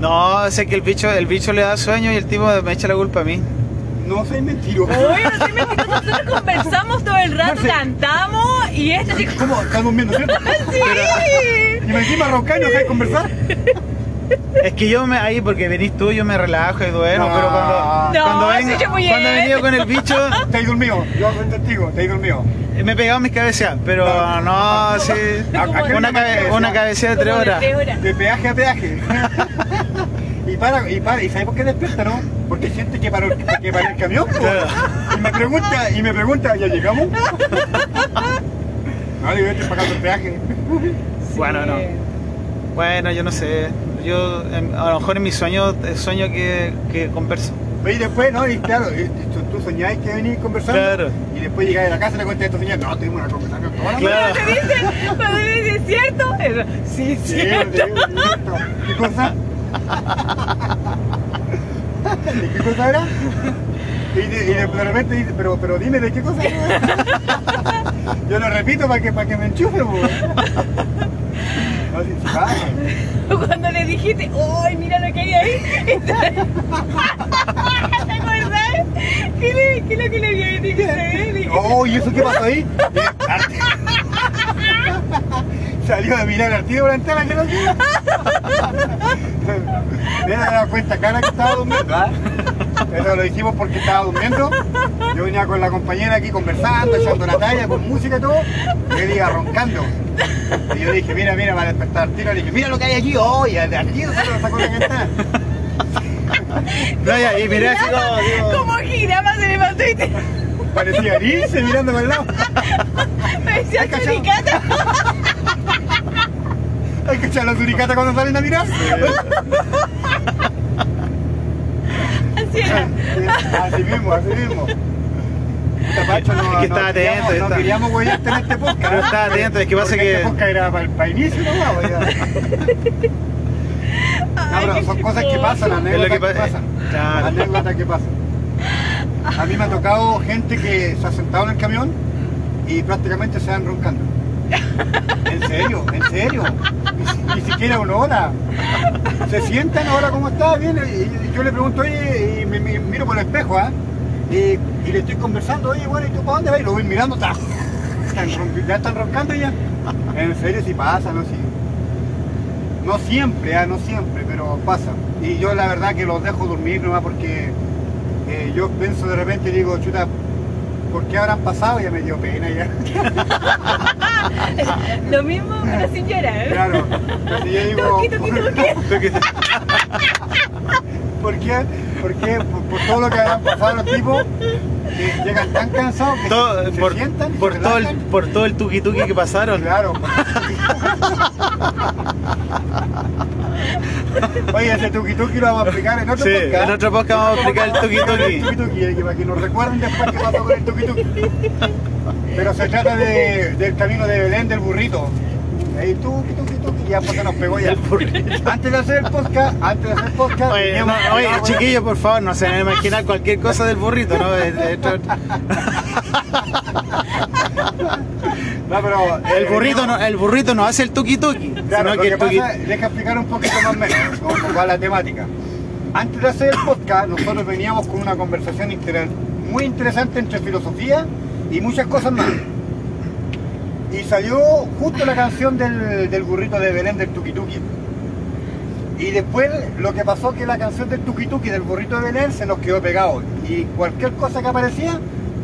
A: No, sé que el bicho, el bicho le da sueño y el tipo me echa la culpa a mí.
B: No soy mentiroso.
C: Oye, no soy mentirosa, nosotros conversamos todo el rato,
B: No sé.
C: cantamos y este chico.
B: ¿Cómo? ¿Estás durmiendo, cierto?
C: ¡Sí!
B: Y me encima no sabes conversar.
A: Es que yo me ahí, porque venís tú, yo me relajo y duermo,
B: No.
A: pero cuando,
C: No,
A: cuando, vengo- cuando he venido con el bicho,
B: Te has dormido. Yo soy testigo, te has dormido.
A: me he pegado mis cabeceas, pero
B: No.
A: no, sí.
C: Como
A: Una,
C: de-
A: cabe- una cabecea de tres
C: como
A: horas.
C: tres horas.
B: De peaje a peaje. Y para, y para, ¿y sabes por qué despierta, no? Porque siente que paró, que paró el camión. po. Y me pregunta, y me pregunta, ¿ya llegamos? No, a estar pagando el peaje.
A: Bueno, no. Bueno, yo no sé. Yo em, a lo mejor en mi sueño eh, sueño que, que converso.
B: Y después, ¿no? Y claro, tú, tú soñáis que venís conversando.
A: Claro.
B: Y después llegáis a la casa y le cuentas a tu señora, no, tuvimos una conversación toda la
A: Claro.
C: Cuando dice, cuando dice cierto, sí,
B: Sí,
C: cierto.
B: te digo, cierto. ¿Qué cosa? ¿De qué cosa era? Y de, y de, de repente dice, pero, pero dime de qué cosa era. Yo lo repito para que, para que me enchufe.
C: Cuando le dijiste, ¡ay, mira lo que hay ahí! ¿Te acuerdas? ¿Qué, le, qué es lo que le había dicho a él?
B: Oh, ¿y eso qué pasó ahí? Salió a mirar al tío por la que no he dado cuenta cara que estaba durmiendo. ¿ah? Eso lo dijimos porque estaba durmiendo. Yo venía con la compañera aquí conversando, echando la talla, con música y todo. Y él iba roncando. Y yo le dije, mira, mira, va a despertar tiro. Le dije, mira lo que hay aquí. Oh, y al al tiro se lo sacó la ventana.
A: No, y miré así como, digo,
C: Como giraba, se levantó y te
B: Parecía Alice mirando para el lado.
C: parecía suricata.
B: Hay que echar la suricata cuando salen a mirar.
C: Así era.
B: Así mismo, así mismo. Pacho, no,
A: Es que estaba
B: no
A: atento,
B: queríamos- No queríamos huellarte en este podcast.
A: Pero estaba atento, es que pasa que-
B: Este podcast era para el para inicio, no, no. No, pero son cosas que pasan,
A: Es lo
B: anécdotas
A: que
B: que,
A: pa-
B: pasan.
A: claro.
B: Anécdotas que pasan. A mí me ha tocado gente que se ha sentado en el camión y prácticamente se van roncando. En serio, en serio. Ni, si- ni siquiera una hora. Se sientan ahora como está, viene y, yo le pregunto, oye, y me, miro por el espejo, ¿ah? Y, y le estoy conversando, oye, bueno, ¿y tú para dónde vas? Y lo voy mirando, ron- ya están roncando ya. En serio, sí pasa, ¿no? Sí. No siempre, ah, no siempre, pero pasa. Y yo la verdad que los dejo dormir nomás porque eh, yo pienso de repente digo, chuta, por qué habrán pasado, ya me dio pena ya.
C: Lo mismo, pero sin llorar.
B: Claro, yo digo. ¿por qué? ¿Por qué? Por, por todo lo que habrán pasado los tipos, que llegan tan cansados que
A: Todo-
B: se, se
A: por,
B: sientan,
A: por
B: se
A: todo el, por todo el tuki tuki que pasaron.
B: Claro. Oye, ese tuki tuki lo vamos a explicar en otro
A: Sí,
B: podcast.
A: en otro podcast vamos a explicar el tuki tuki.
B: El tuki tuki, eh, para que nos recuerden después qué pasó con el tuki tuki. Pero se trata de- del camino de Belén del burrito. Ahí tuki tuki tuki, ya porque nos pegó ya.
A: El burrito.
B: Antes de hacer el podcast, antes de hacer el podcast,
A: Oye, no, oye, chiquillos, por favor, no se van a imaginar cualquier cosa del burrito, ¿no?
B: No, pero,
A: El
B: eh,
A: burrito no, el burrito no hace el tuki tuki,
B: Claro, lo
A: que
B: que
A: el tuki
B: pasa, deja explicar un poquito más o menos cómo va la temática. Antes de hacer el podcast, nosotros veníamos con una conversación inter- muy interesante entre filosofía y muchas cosas más. Y salió justo la canción del, del burrito de Belén del Tuki Tuki. Y después lo que pasó que la canción del Tuki Tuki del burrito de Belén se nos quedó pegado. Y cualquier cosa que aparecía,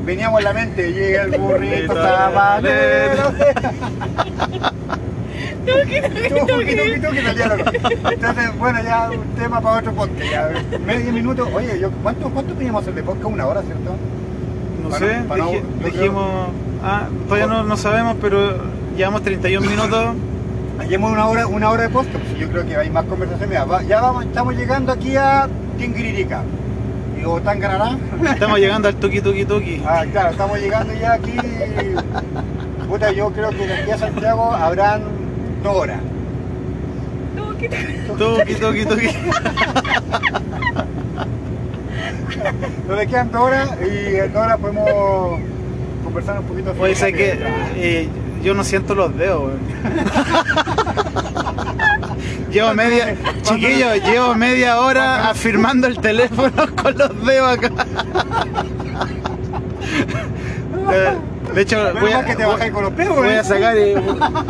B: veníamos en la mente. Llega el burrito sabanero.
C: Tuki, tuki,
B: Tuki. Entonces, bueno, ya un tema para otro podcast. Ya, medio minuto. Oye, yo, ¿cuánto, ¿cuánto teníamos hacer de podcast? Una hora, ¿cierto?
A: no
B: Para-
A: sé,
B: para no-
A: dije-
B: yo creo-
A: dijimos, ah, todavía no, no sabemos, pero llevamos 31 minutos.
B: Llevamos una hora, una hora de podcast. pues, yo creo que hay más conversación. Mira, va- ya vamos, estamos llegando aquí a Tingiririca. Y o Tangarará.
A: Estamos llegando al tuki tuki tuki.
B: Ah, claro, estamos llegando ya aquí. Puta, yo creo que de aquí a Santiago habrán dos horas.
C: Tuki, tuki.
A: Tuki tuki.
B: Nos quedan dos horas y en dos horas podemos conversar un poquito.
A: Oye, ¿sabes qué?
B: filosofía.
A: Eh, yo no siento los dedos, weón. Llevo media, chiquillo, llevo media hora afirmando el teléfono con los dedos acá. Eh, De hecho,
B: Menos
A: voy a,
B: que te con los
A: voy
B: ¿eh?
A: a sacar y...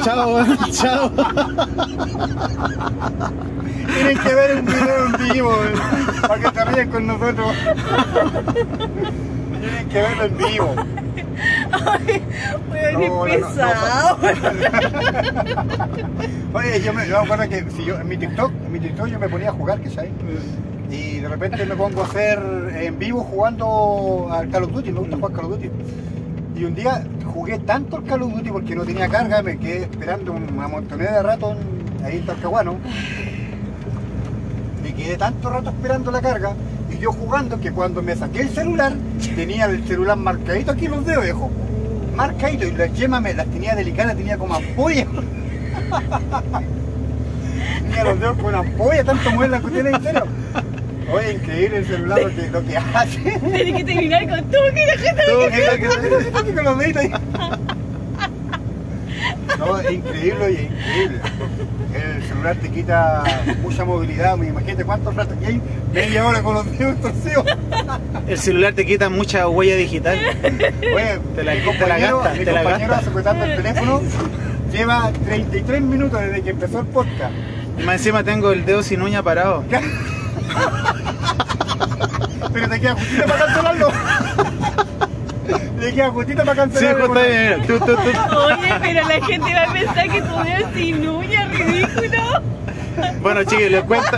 A: Chao, chao.
B: Tienen que ver un video en vivo, eh, para que se ríen con nosotros. Tienen que verlo en vivo.
C: Weón,
B: No, no, no,
C: pesado.
B: Oye, yo me, yo me acuerdo que si yo, en mi TikTok, en mi TikTok yo me ponía a jugar, que sabes. Y de repente me pongo a hacer en vivo jugando al Call of Duty, me gusta jugar Call of Duty. Y un día jugué tanto al Call of Duty porque no tenía carga, me quedé esperando una montonera de rato ahí en Talcahuano. Me quedé tanto rato esperando la carga yo jugando que cuando me saqué el celular tenía el celular marcadito aquí los dedos, viejo. Marcadito y las yemas me las tenía delicadas, tenía como ampolla. tenía los dedos con ampolla, tanto mueve la cuestión en serio. Oye, increíble el celular lo que, lo que hace.
C: Tienes que terminar con tuki, tuki.
B: Tuki, con los deditos ahí. No, increíble, oye, increíble. El celular te quita mucha movilidad, me imagínate cuántos ratos que hay, media hora con los dedos torcidos.
A: El celular te quita mucha huella digital.
B: Oye,
A: Te la-
B: mi
A: te la gastas,
B: mi
A: te la
B: sujetando el teléfono lleva 33 minutos desde que empezó el podcast.
A: Y más encima tengo el dedo sin uña parado.
B: Pero te queda justito para cancelarlo. Le queda justito para
A: Sí,
B: cancelarlo.
A: justo ahí, mira. Tú, tú, tú.
C: Oye, pero la gente va a pensar que tu dedo es sin uña, ridículo.
A: Bueno, chicos, les cuento,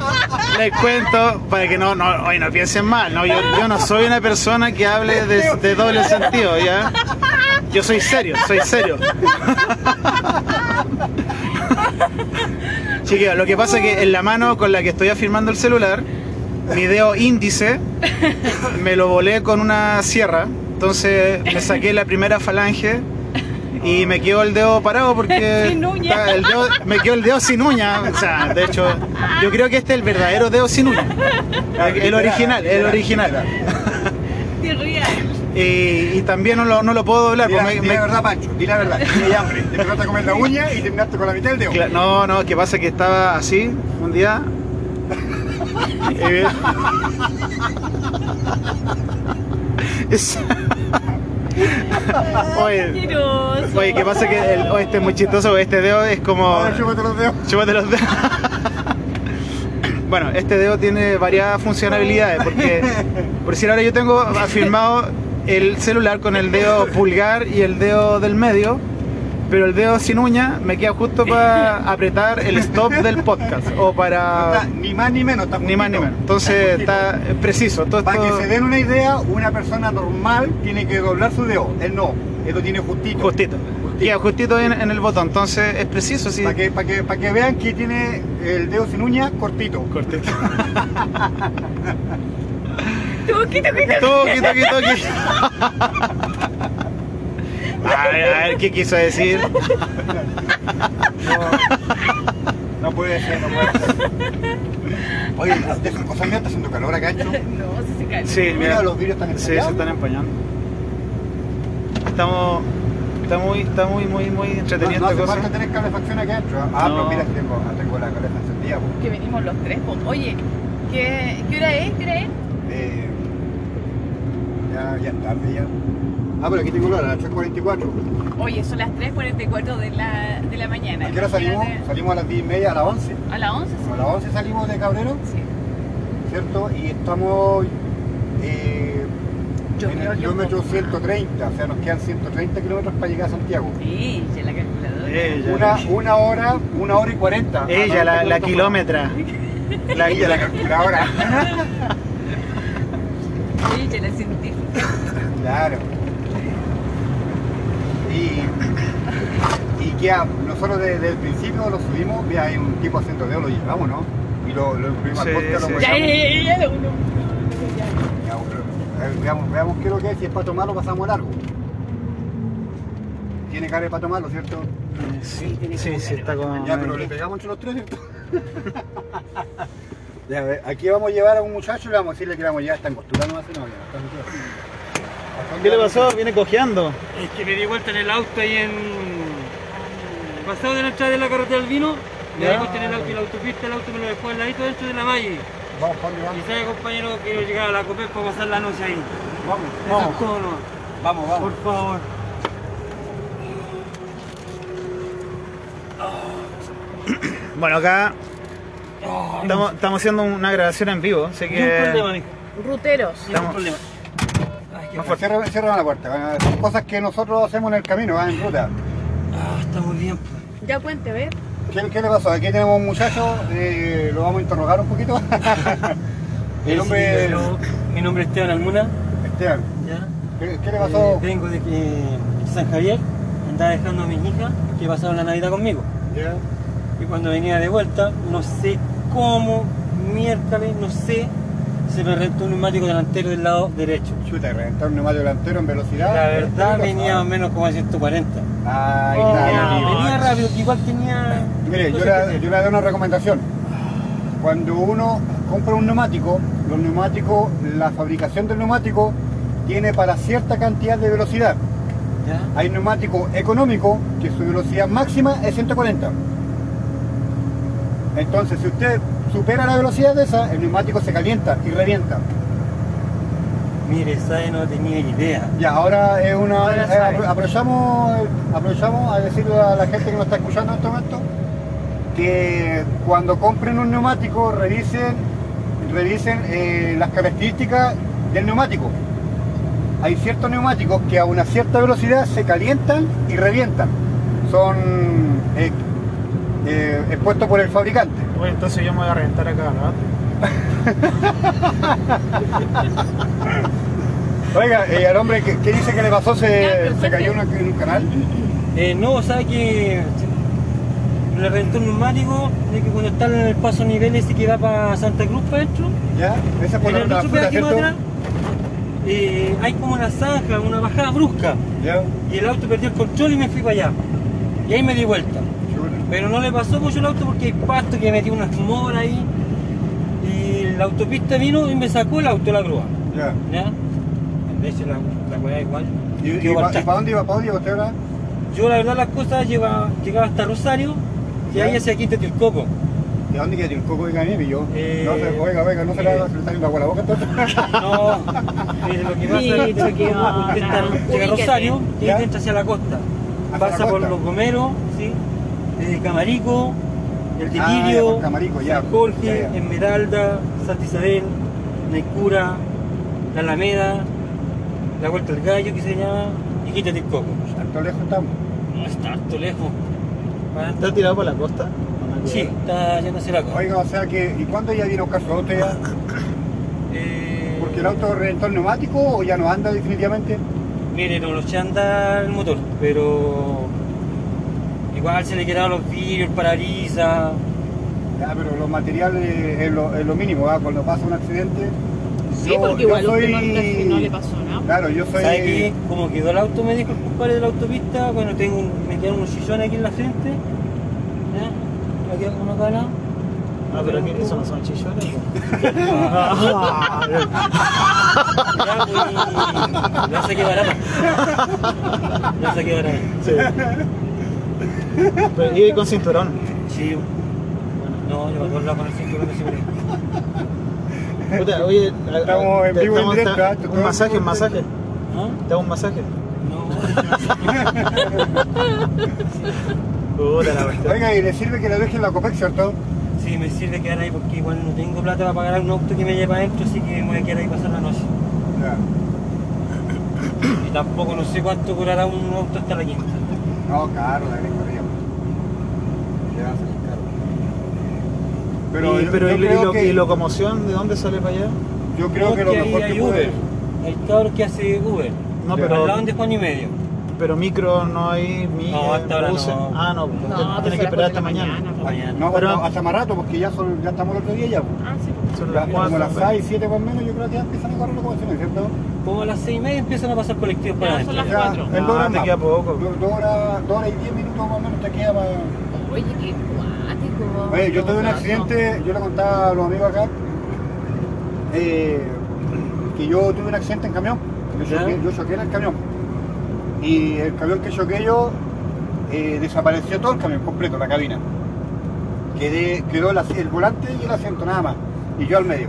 A: les cuento para que no, no, oye, no piensen mal, ¿no? Yo, yo no soy una persona que hable de, de doble sentido, ¿ya? Yo soy serio, soy serio. Chiquillos, lo que pasa es que en la mano con la que estoy afirmando el celular, mi dedo índice me lo volé con una sierra, entonces me saqué la primera falange y me quedó el dedo parado porque
C: Sin uña.
A: está- el dedo- me quedó el dedo sin uña. O sea, de hecho, yo creo que este es el verdadero dedo sin uña. El original, el original. Y, y también no lo, no lo puedo doblar.
B: Di la,
A: porque me-
B: di la verdad, Pancho, di la verdad. Tienes hambre. Te empezaste a comer la uña y terminaste con la mitad del dedo.
A: Cla- No, no, que pasa que estaba así un día. Eh, es- oye, oye, que pasa que el, oye, este es muy chistoso, este dedo es como.
B: Ahora chúpate los dedos.
A: Chúpate los dedos. Bueno, este dedo tiene varias funcionalidades porque, por decir ahora yo tengo afirmado el celular con el dedo pulgar y el dedo del medio, pero el dedo sin uña me queda justo para apretar el stop del podcast o para
B: está ni más ni menos, está
A: ni más ni
B: justito.
A: menos. Entonces
B: justito.
A: está preciso. Todo
B: Para que
A: esto
B: se den una idea, una persona normal tiene que doblar su dedo. Él no, él lo tiene justito.
A: justito. Queda justito en, en el botón. Entonces es preciso, sí.
B: Para que, para que, para que vean que tiene el dedo sin uña cortito.
A: Cortito.
C: Tuquito, quito.
A: Toqui, toqui, toqui. A ver, a ver qué quiso decir.
B: No puede ser, no puede ser. Oye, de esas cosas mías está haciendo calor acá, hecho.
C: No, si se cae.
A: Sí,
B: Mira,
A: mira.
B: los vidrios están
A: Sí, se
B: empañados.
A: están empañando. Estamos. Está muy, está muy, muy, muy
B: No,
A: entretenida
B: no hace
A: esta
B: falta
A: cosa.
B: tener calefacción acá adentro. Ah,
A: No.
B: pero mira, tengo, tengo la calefacción encendida. pues.
C: Que venimos los tres. po. Oye, ¿qué, ¿qué hora es? ¿Qué hora es?
B: Eh, ya, ya es tarde ya. Ah, pero aquí tengo la hora, las 3.44.
C: Oye, son las 3.44 de la, de la mañana.
B: ¿A qué hora salimos?
C: Imagínate.
B: Salimos a las 10 y media, a las 11.
C: A las 11, sí.
B: A las 11 salimos de Cabrero,
C: Sí.
B: ¿cierto? Y estamos eh,
C: Yo
B: en el kilómetro
C: poco
B: 130, o sea, nos quedan 130 kilómetros para llegar a Santiago.
C: Sí, ya la calculadora.
A: Ella,
B: Una, una hora, una hora y 40.
A: ella
B: Ah,
A: la,
B: no,
A: la kilómetra. La,
B: Ella, la calculadora.
C: Sí, ya la científica.
B: Claro. Y, y que a- nosotros desde el principio lo subimos, mira, hay un tipo haciendo dedo, lo llevamos, ¿no? Y lo, lo incluimos
A: Sí,
B: al podcast,
A: sí.
B: lo
C: Ya, ya, ya, ya, ya.
B: Ya, Veamos, veamos qué es lo que es, si es para tomarlo pasamos largo. Tiene cara de para tomarlo, ¿cierto?
A: Sí, sí, sí, está con.
B: Ya, pero le pegamos entre los tres, ¿cierto? ya, a ver, aquí vamos a llevar a un muchacho y le vamos a decirle que le vamos a llevar, está en costura no, ya, está en costura.
A: ¿Qué le pasó? Viene cojeando.
D: Es que me di vuelta en el auto ahí en. Pasado de la entrada de la carretera del vino, me vuelta en el auto y la autopista, el auto me lo dejó al ladito dentro de la malla.
B: Vamos,
D: Y
B: vamos.
D: sabe compañero que quiero llegar a la COPEP para pasar la noche ahí.
B: Vamos, vamos,
D: es todo nomás.
B: vamos, vamos.
D: Por favor.
A: Bueno, acá estamos, estamos haciendo una grabación en vivo, así
D: Ni un problema,
A: que.
D: mijo.
C: Ruteros.
D: Un
A: Estamos-
D: problema. Ay.
B: Cierra, cierra la puerta, son cosas que nosotros hacemos en el camino, van en ruta.
D: Ah, está muy bien. pues.
C: Ya cuente, a ver.
B: ¿Qué, qué le pasó? Aquí tenemos un muchacho, eh, lo vamos a interrogar un poquito.
D: Eh,
B: hombre
D: sí, yo- mi nombre es Esteban Almuna.
B: Esteban,
D: ¿ya?
B: ¿qué, qué le
D: Eh,
B: pasó?
D: vengo de que San Javier andaba dejando a mis hijas que pasaron la Navidad conmigo.
B: Ya.
D: Y cuando venía de vuelta, no sé cómo, miércoles, no sé, se me rentó un neumático delantero del lado derecho.
B: Chuta, reventar un neumático delantero en velocidad.
D: La verdad
B: ¿Qué le
D: venía más o menos como a 140. Oh,
B: está,
D: venía, rápido, que igual tenía...
B: Mire, yo le, yo le doy una recomendación. Cuando uno compra un neumático, los neumáticos, la fabricación del neumático tiene para cierta cantidad de velocidad.
D: ¿Ya?
B: Hay neumáticos económicos que su velocidad máxima es 140. Entonces, si usted supera la velocidad de esa, el neumático se calienta y revienta.
D: Mire, ¿sabe? No tenía idea.
B: Ya, ahora es una.
C: Ahora
B: eh, aprovechamos, aprovechamos a decirle a la gente que nos está escuchando en este momento que cuando compren un neumático revisen, revisen eh, las características del neumático. Hay ciertos neumáticos que a una cierta velocidad se calientan y revientan. Son eh, eh, expuestos por el fabricante.
A: Oye, entonces yo me voy a reventar acá, ¿no?
B: Oiga, eh, al hombre, ¿qué, qué dice que le pasó? ¿Se, se cayó en un, canal?
D: Eh, no, ¿sabe que le rentó un neumático de que cuando está en el paso a nivel ese que va para Santa Cruz para adentro,
B: ¿Ya? Esa fue
D: en
B: la,
D: el
B: la
D: pedaje más
B: ¿cierto?
D: atrás, eh, hay como una zanja, una bajada brusca.
B: ¿Ya?
D: Y el auto perdió el control y me fui para allá. Y ahí me di vuelta. Pero no le pasó mucho el auto porque hay pasto que metí unas moras ahí. Y la autopista vino y me sacó el auto la grúa.
B: Ya.
D: ¿Ya? De hecho, la, la weá igual.
B: ¿Y, para dónde iba? ¿Para dónde iba usted ahora?
D: Yo la verdad las cosas lleva, llegaba hasta Rosario y
B: Ya.
D: ahí hacia Quinta Tilcoco.
B: ¿De dónde queda el coco de Canemi? Yo.
D: Eh,
B: no sé, oiga, oiga, no se le
D: eh,
B: va a agua a la boca entonces.
D: No, eh, lo que pasa
C: Sí,
D: es que usted está- llega a. Rosario y entra hacia la costa.
B: Hacia
D: Pasa
B: la
D: por
B: costa.
D: los Gomeros, ¿sí? Eh, Camarico, El
B: Ah, ya,
D: Delirio,
B: por Camarico, ya.
D: San Jorge,
B: Ya, ya.
D: Esmeralda, Santa Isabel, Naicura, La Alameda, la vuelta del gallo que se llama y quítate el coco.
B: Tanto lejos estamos.
D: No está harto lejos. Para-
A: ¿Está tirado por la costa?
D: Sí, está yendo hacia la costa.
B: Oiga, o sea que, ¿y cuándo ya buscar su auto ya?
D: Eh,
B: Porque el auto reventó el neumático o ya no anda definitivamente.
D: Mire, no lo eché a andar el motor, pero igual se le quedaron los vidrios, el parabrisas.
B: Ya, pero los materiales es lo, es lo mínimo, ¿ah? cuando pasa un accidente.
C: Sí,
B: yo-
C: porque
B: yo
C: igual
B: soy-
C: no, no le pasó nada.
B: Claro, yo soy.
D: ¿Sabe qué? Como quedó el auto, me dijo el compadre de la autopista, bueno, tengo, un- me quedan unos chillones aquí en la frente. ¿Ya? Me quedan uno acá, ¿no?
A: Ah, pero que eso no son chillones.
D: Ya, pues, saqué barata. La saqué barata.
A: Sí. Pero iba con cinturón.
D: Sí. No, yo me acuerdo con el cinturón de seguridad.
A: Puta, oye,
B: Estamos en
A: te-
B: vivo y en directo, ¿ah?
A: Un masaje, un masaje.
D: ¿No?
A: Te hago un masaje.
D: No.
A: Puta la cuestión.
B: Oiga, y le sirve que le dejen la Copec, ¿cierto?
D: Sí, me sirve quedar ahí porque igual no tengo plata para pagar un auto que me lleve adentro, así que me voy a quedar ahí pasar la noche.
B: Ya.
D: Y tampoco no sé cuánto curará un auto hasta la quinta.
B: No, caro, la gran corrida. Ya va a salir caro. Pero,
A: y,
B: yo,
A: pero
B: yo
A: y, y
B: creo
A: lo-
B: que,
A: y locomoción de dónde sale para allá?
B: yo creo que lo mejor que
D: Uber.
B: puede...
D: El cabrón que hace Uber.
A: No,
B: Ya.
D: Al
A: pero,
D: lado de Juan y medio.
A: pero micro no hay. Mi,
D: No, hasta ahora
A: buses.
D: no.
A: Ah, no,
C: No,
A: tiene
C: pues
A: que esperar hasta mañana.
B: No,
A: Pero-
B: pero hasta más rato, porque ya, son, ya estamos el otro día ya. pues.
C: Ah, sí.
A: Son
B: Ya
A: las
B: como
A: cuatro.
B: las
A: pues.
B: 6, 7 más o menos, yo creo que ya empiezan a correr las comisiones, ¿cierto?
D: Como a las seis y media empiezan a pasar colectivos para
C: Ya,
D: adentro.
C: son las
B: Ya,
C: cuatro.
B: en dos
A: Ah,
B: horas
A: te queda poco.
B: Dos, horas, dos horas y 10 minutos más o menos te queda para...
C: Oye, qué.
B: Oye, yo tuve un accidente, yo le contaba a los amigos acá, eh, que yo tuve un accidente en camión. Yo choqué, yo choqué en el camión. Y el camión que choqué yo, eh, desapareció todo el camión completo, la cabina. Quedé, quedó el, el volante y el asiento nada más. Y yo al medio.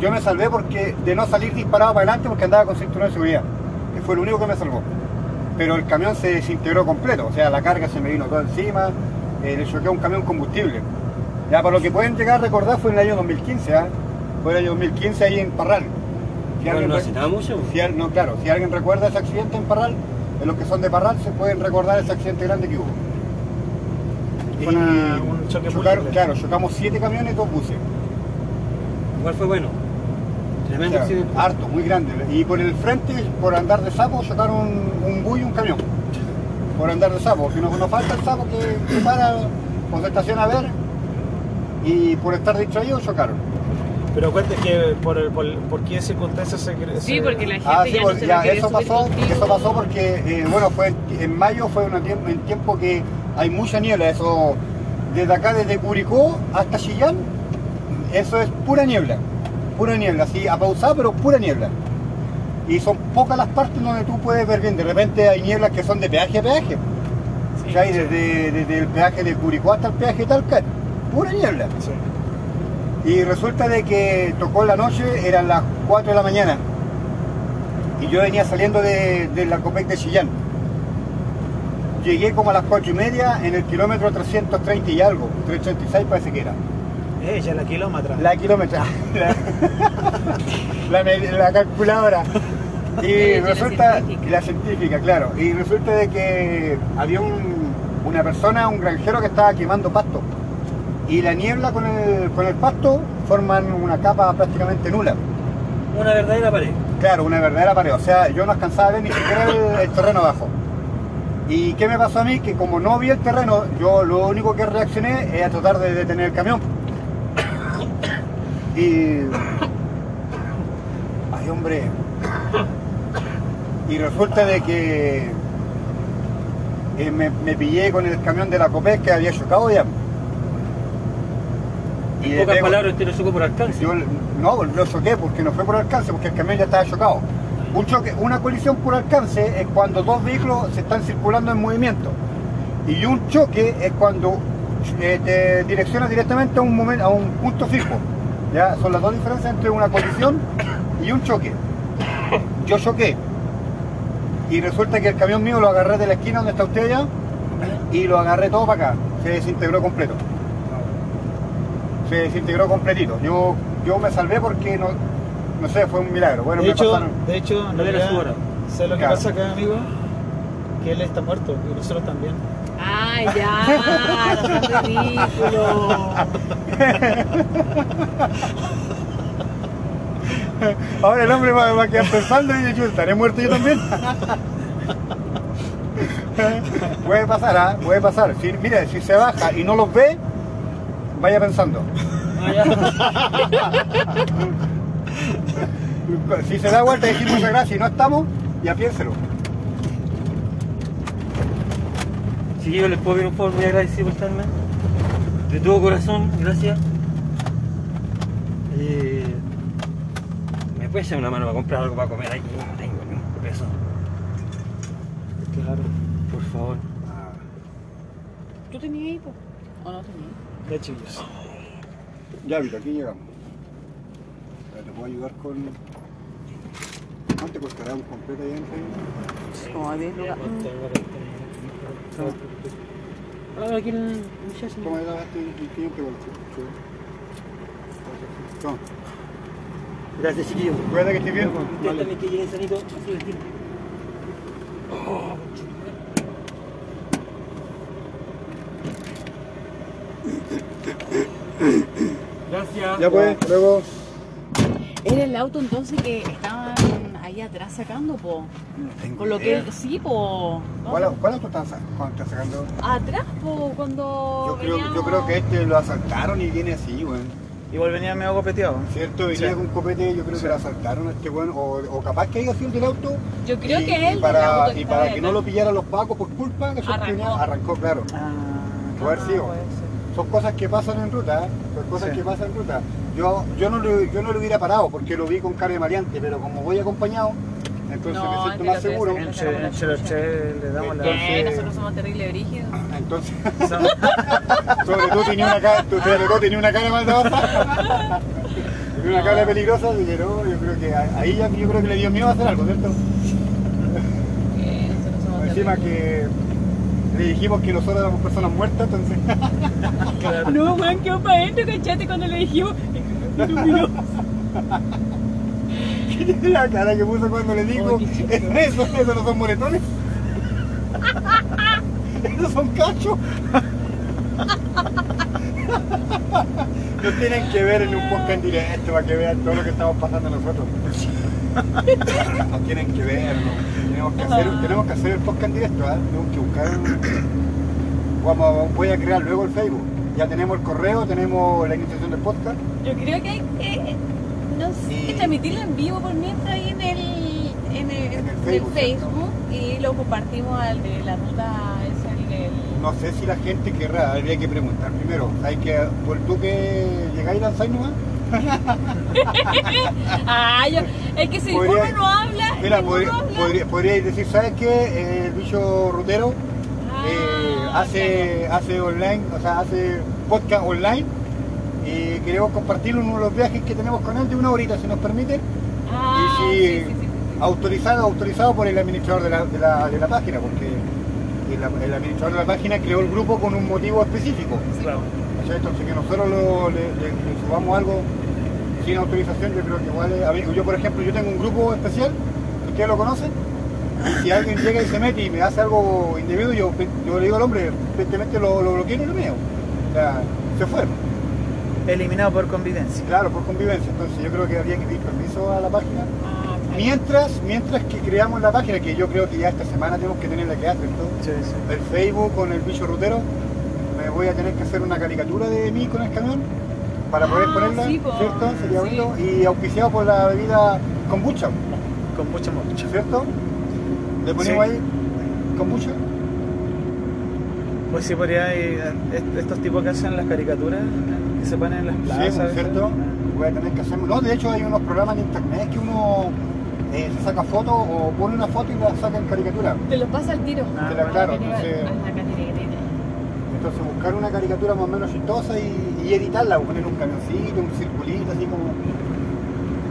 B: Yo me salvé porque de no salir disparado para adelante porque andaba con cinturón de seguridad. Que fue lo único que me salvó. Pero el camión se desintegró completo. O sea, la carga se me vino toda encima. Eh, le choqué a un camión combustible. Ya, para lo que pueden llegar a recordar fue en el año 2015, ¿ah? Fue el año 2015 ahí en Parral. Si alguien
D: no hace nada mucho.
B: si no, claro, si alguien recuerda ese accidente en Parral, en los que son de Parral se pueden recordar ese accidente grande que hubo.
A: Y
B: Fue una-
A: un choque
B: chocaron-. Claro, chocamos siete camiones y dos buses.
D: Igual fue bueno.
B: O
D: Tremendo
B: sea,
D: accidente.
B: harto, muy grande. Y por el frente, por andar de sapo, chocaron un, un bus y un camión. Por andar de sapo. Si no, no falta el sapo que, que para o se estaciona a ver y por estar distraído chocaron.
A: Pero cuente que por, por, por qué circunstancias se cre-
C: Sí,
A: se-
C: porque la gente
B: Ah, sí,
C: ya no
B: pues,
C: se
B: ya, eso
C: subir
B: pasó,
C: contigo.
B: eso pasó porque, eh, bueno, fue en, mayo, fue un tiempo que hay mucha niebla, eso, desde acá, desde Curicó hasta Chillán, eso es pura niebla, pura niebla, así, apausada, pero pura niebla. Y son pocas las partes donde tú puedes ver bien, de repente hay nieblas que son de peaje a peaje,
C: Sí.
B: que hay desde, desde el peaje de Curicó hasta el peaje de Talca, pura niebla.
A: Sí.
B: Y resulta de que tocó la noche, eran las 4 de la mañana. Y yo venía saliendo de, de la Copec de Chillán. Llegué como a las 4 y media en el kilómetro 330 y algo, 336 parece que era.
A: Ya la kilómetra.
B: La kilómetra. La, la- la calculadora. Y
C: Sí, la
B: resulta,
C: científica.
B: la científica, claro. Y resulta de que había un- una persona, un granjero que estaba quemando pasto. Y la niebla con el, con el pasto forman una capa prácticamente nula.
D: Una verdadera pared.
B: Claro, una verdadera pared. O sea, yo no alcanzaba a ver ni siquiera el, el terreno abajo. ¿Y qué me pasó a mí? Que como no vi el terreno, yo lo único que reaccioné es a tratar de detener el camión. Y... Ay, hombre. Y resulta de que eh, me, me pillé con el camión de la Copec que había chocado ya.
D: En
B: le
D: pocas
B: pego-
D: palabras, usted lo chocó por alcance.
B: yo no, lo choqué porque no fue por alcance, porque el camión ya estaba chocado. Un choque, una colisión por alcance es cuando dos vehículos se están circulando en movimiento. Y un choque es cuando eh, te direcciona directamente a un, momento, a un punto fijo. ¿Ya? Son las dos diferencias entre una colisión y un choque. Yo choqué. Y resulta que el camión mío lo agarré de la esquina donde está usted allá y lo agarré todo para acá. Se desintegró completo se desintegró completito. Yo, yo me salvé porque no, no sé, fue un milagro. Bueno,
A: de,
B: me
A: hecho,
B: pasaron.
A: de hecho, en
D: No era
A: realidad,
D: su hora.
A: ¿sabes lo que
B: Claro.
A: pasa acá, amigo? Que él está muerto y nosotros también.
C: Ay, ya, seas ridículo.
B: Ahora el hombre va, va a quedar pensando y yo estaré muerto yo también. puede pasar, ¿ah? Puede pasar. Si, mire, si se baja y no los ve, vaya pensando. Si se da vuelta y decir muchas gracias y no estamos, ya piénselo.
D: Si yo les puedo pedir un favor muy agradecido por estarme. De todo corazón, gracias. Eh, ¿Me puedes echar una mano para comprar algo para comer aquí? No tengo ni un peso.
A: Claro.
D: Por favor.
C: ¿Tú tenías ahí, po? ¿O no tenías?
A: Ya, chicos.
B: Ya, Vito, aquí llegamos. ¿Te puedo ayudar con...? ¿Cuánto te costará un completo ahí en
C: Como a 10 lugares.
D: Ah, aquí en el muchacho.
B: ¿Cómo era este cliente? Toma.
D: Gracias, chiquillos.
B: Cuídate que estés bien.
D: También que lleguen sanito, así el tiempo. Gracias.
B: Ya pues, luego...
C: Era el auto entonces que estaban ahí atrás sacando, po.
B: tengo
C: Por lo que. Sí, po.
B: ¿Cuál, ¿Cuál auto cuando están sacando?
C: Atrás, po, cuando.
B: Yo creo, yo
C: veníamos-
B: creo que este lo asaltaron y viene así, weón.
A: Igual venía medio copeteado.
B: ¿Cierto? Venía
A: Sí.
B: con copete, yo creo
A: Sí.
B: que lo asaltaron a este weón. O, o capaz que haya sido el del auto.
C: Yo creo
B: y,
C: que
B: y
C: él.
B: para,
C: del auto
B: y para que no lo pillaran los pacos por culpa, que eso
C: Arrancó.
B: arrancó, claro.
A: Ah,
B: Puede haber sido.
C: puede ser.
B: Son cosas que pasan en ruta, ¿eh? son cosas
A: Sí.
B: que pasan en ruta. Yo, yo, no lo, yo no lo hubiera parado porque lo vi con cara de maleante, pero como voy acompañado, entonces
C: No,
B: me siento más seguro.
A: en Che- en Cheroche le damos la.
B: Entonces-
C: Eh, nosotros somos terrible brígidos.
B: Entonces, sobre todo tenía una cara, tú- sobre todo tenía una cara maldadosa. tenía una cara peligrosa, así que no, yo creo que ahí ya yo creo que le dio miedo a hacer algo, ¿cierto?
C: Eh, nosotros somos
B: Encima que le dijimos que nosotros éramos personas muertas, entonces.
C: No, weón, quedó para adentro, cachate cuando le dijimos. No
B: la cara que puso cuando le digo, eso, eso no son moretones. Esos son cachos. Nos tienen que ver en un podcast en directo para que vean todo lo que estamos pasando nosotros. Nos tienen que ver, ¿no? tenemos que hacer, tenemos que hacer el podcast en directo, ¿ah? tenemos que buscar un- Vamos, voy a crear luego el Facebook. Ya tenemos el correo, tenemos la iniciación del podcast.
C: Yo creo que hay que. No sé,
B: Y-
C: transmitirlo en vivo por mientras ahí en el, en el,
B: En Facebook,
C: Facebook y lo compartimos al de la ruta. El.
B: No sé si la gente querrá, habría que preguntar primero. ¿Sabes que por tú que llegáis y lanzáis nomás?
C: Ah, yo, es que si
B: Podría-
C: uno no habla,
B: Mira, podría,
C: habla.
B: podría- podríais decir, ¿sabes qué? El bicho rutero eh, hace, hace online, o sea, hace podcast online y queremos compartirlo en uno de los viajes que tenemos con él de una horita, si nos permite.
C: Ah,
B: y si
C: sí, sí, sí, sí.
B: autorizado, autorizado por el administrador de la, de la- de la página, porque el, el administrador de la página creó el grupo con un motivo específico.
A: Claro.
B: Entonces que nosotros lo- le, le- le subamos algo sin autorización, yo creo que igual mí- yo por ejemplo, yo tengo un grupo especial, ustedes lo conocen, si alguien llega y se mete y me hace algo indebido, yo, yo le digo al hombre, evidentemente lo, lo bloqueo y lo mío. O sea, se fue.
A: Eliminado por convivencia.
B: Claro, por convivencia. Entonces yo creo que habría que pedir permiso a la página.
C: Ah.
B: Mientras, mientras que creamos la página, que yo creo que ya esta semana tenemos que tenerla que hacer, ¿cierto?
A: Sí, sí.
B: el Facebook con el bicho rutero, me voy a tener que hacer una caricatura de mí con el camión para poder
C: Ah,
B: ponerla,
C: sí.
B: ¿cierto? Sería
C: Sí.
B: bonito. Y auspiciado por la bebida kombucha,
A: Con mucha mucha.
B: ¿cierto? Le ponemos
A: Sí.
B: ahí kombucha.
A: Pues sí, podría ir, est- estos tipos que hacen las caricaturas, eh, que se ponen en las
B: Sí,
A: plazas.
B: pues, ¿cierto? Voy a tener que hacerlo. No, de hecho hay unos programas de internet que uno eh, se saca fotos o pone una foto y la saca en caricatura.
C: Te lo pasa al tiro.
A: Ah,
B: Te la- claro, entonces-. Entonces buscar una caricatura más o menos chistosa y, y editarla, o poner un camioncito, un circulito, así como...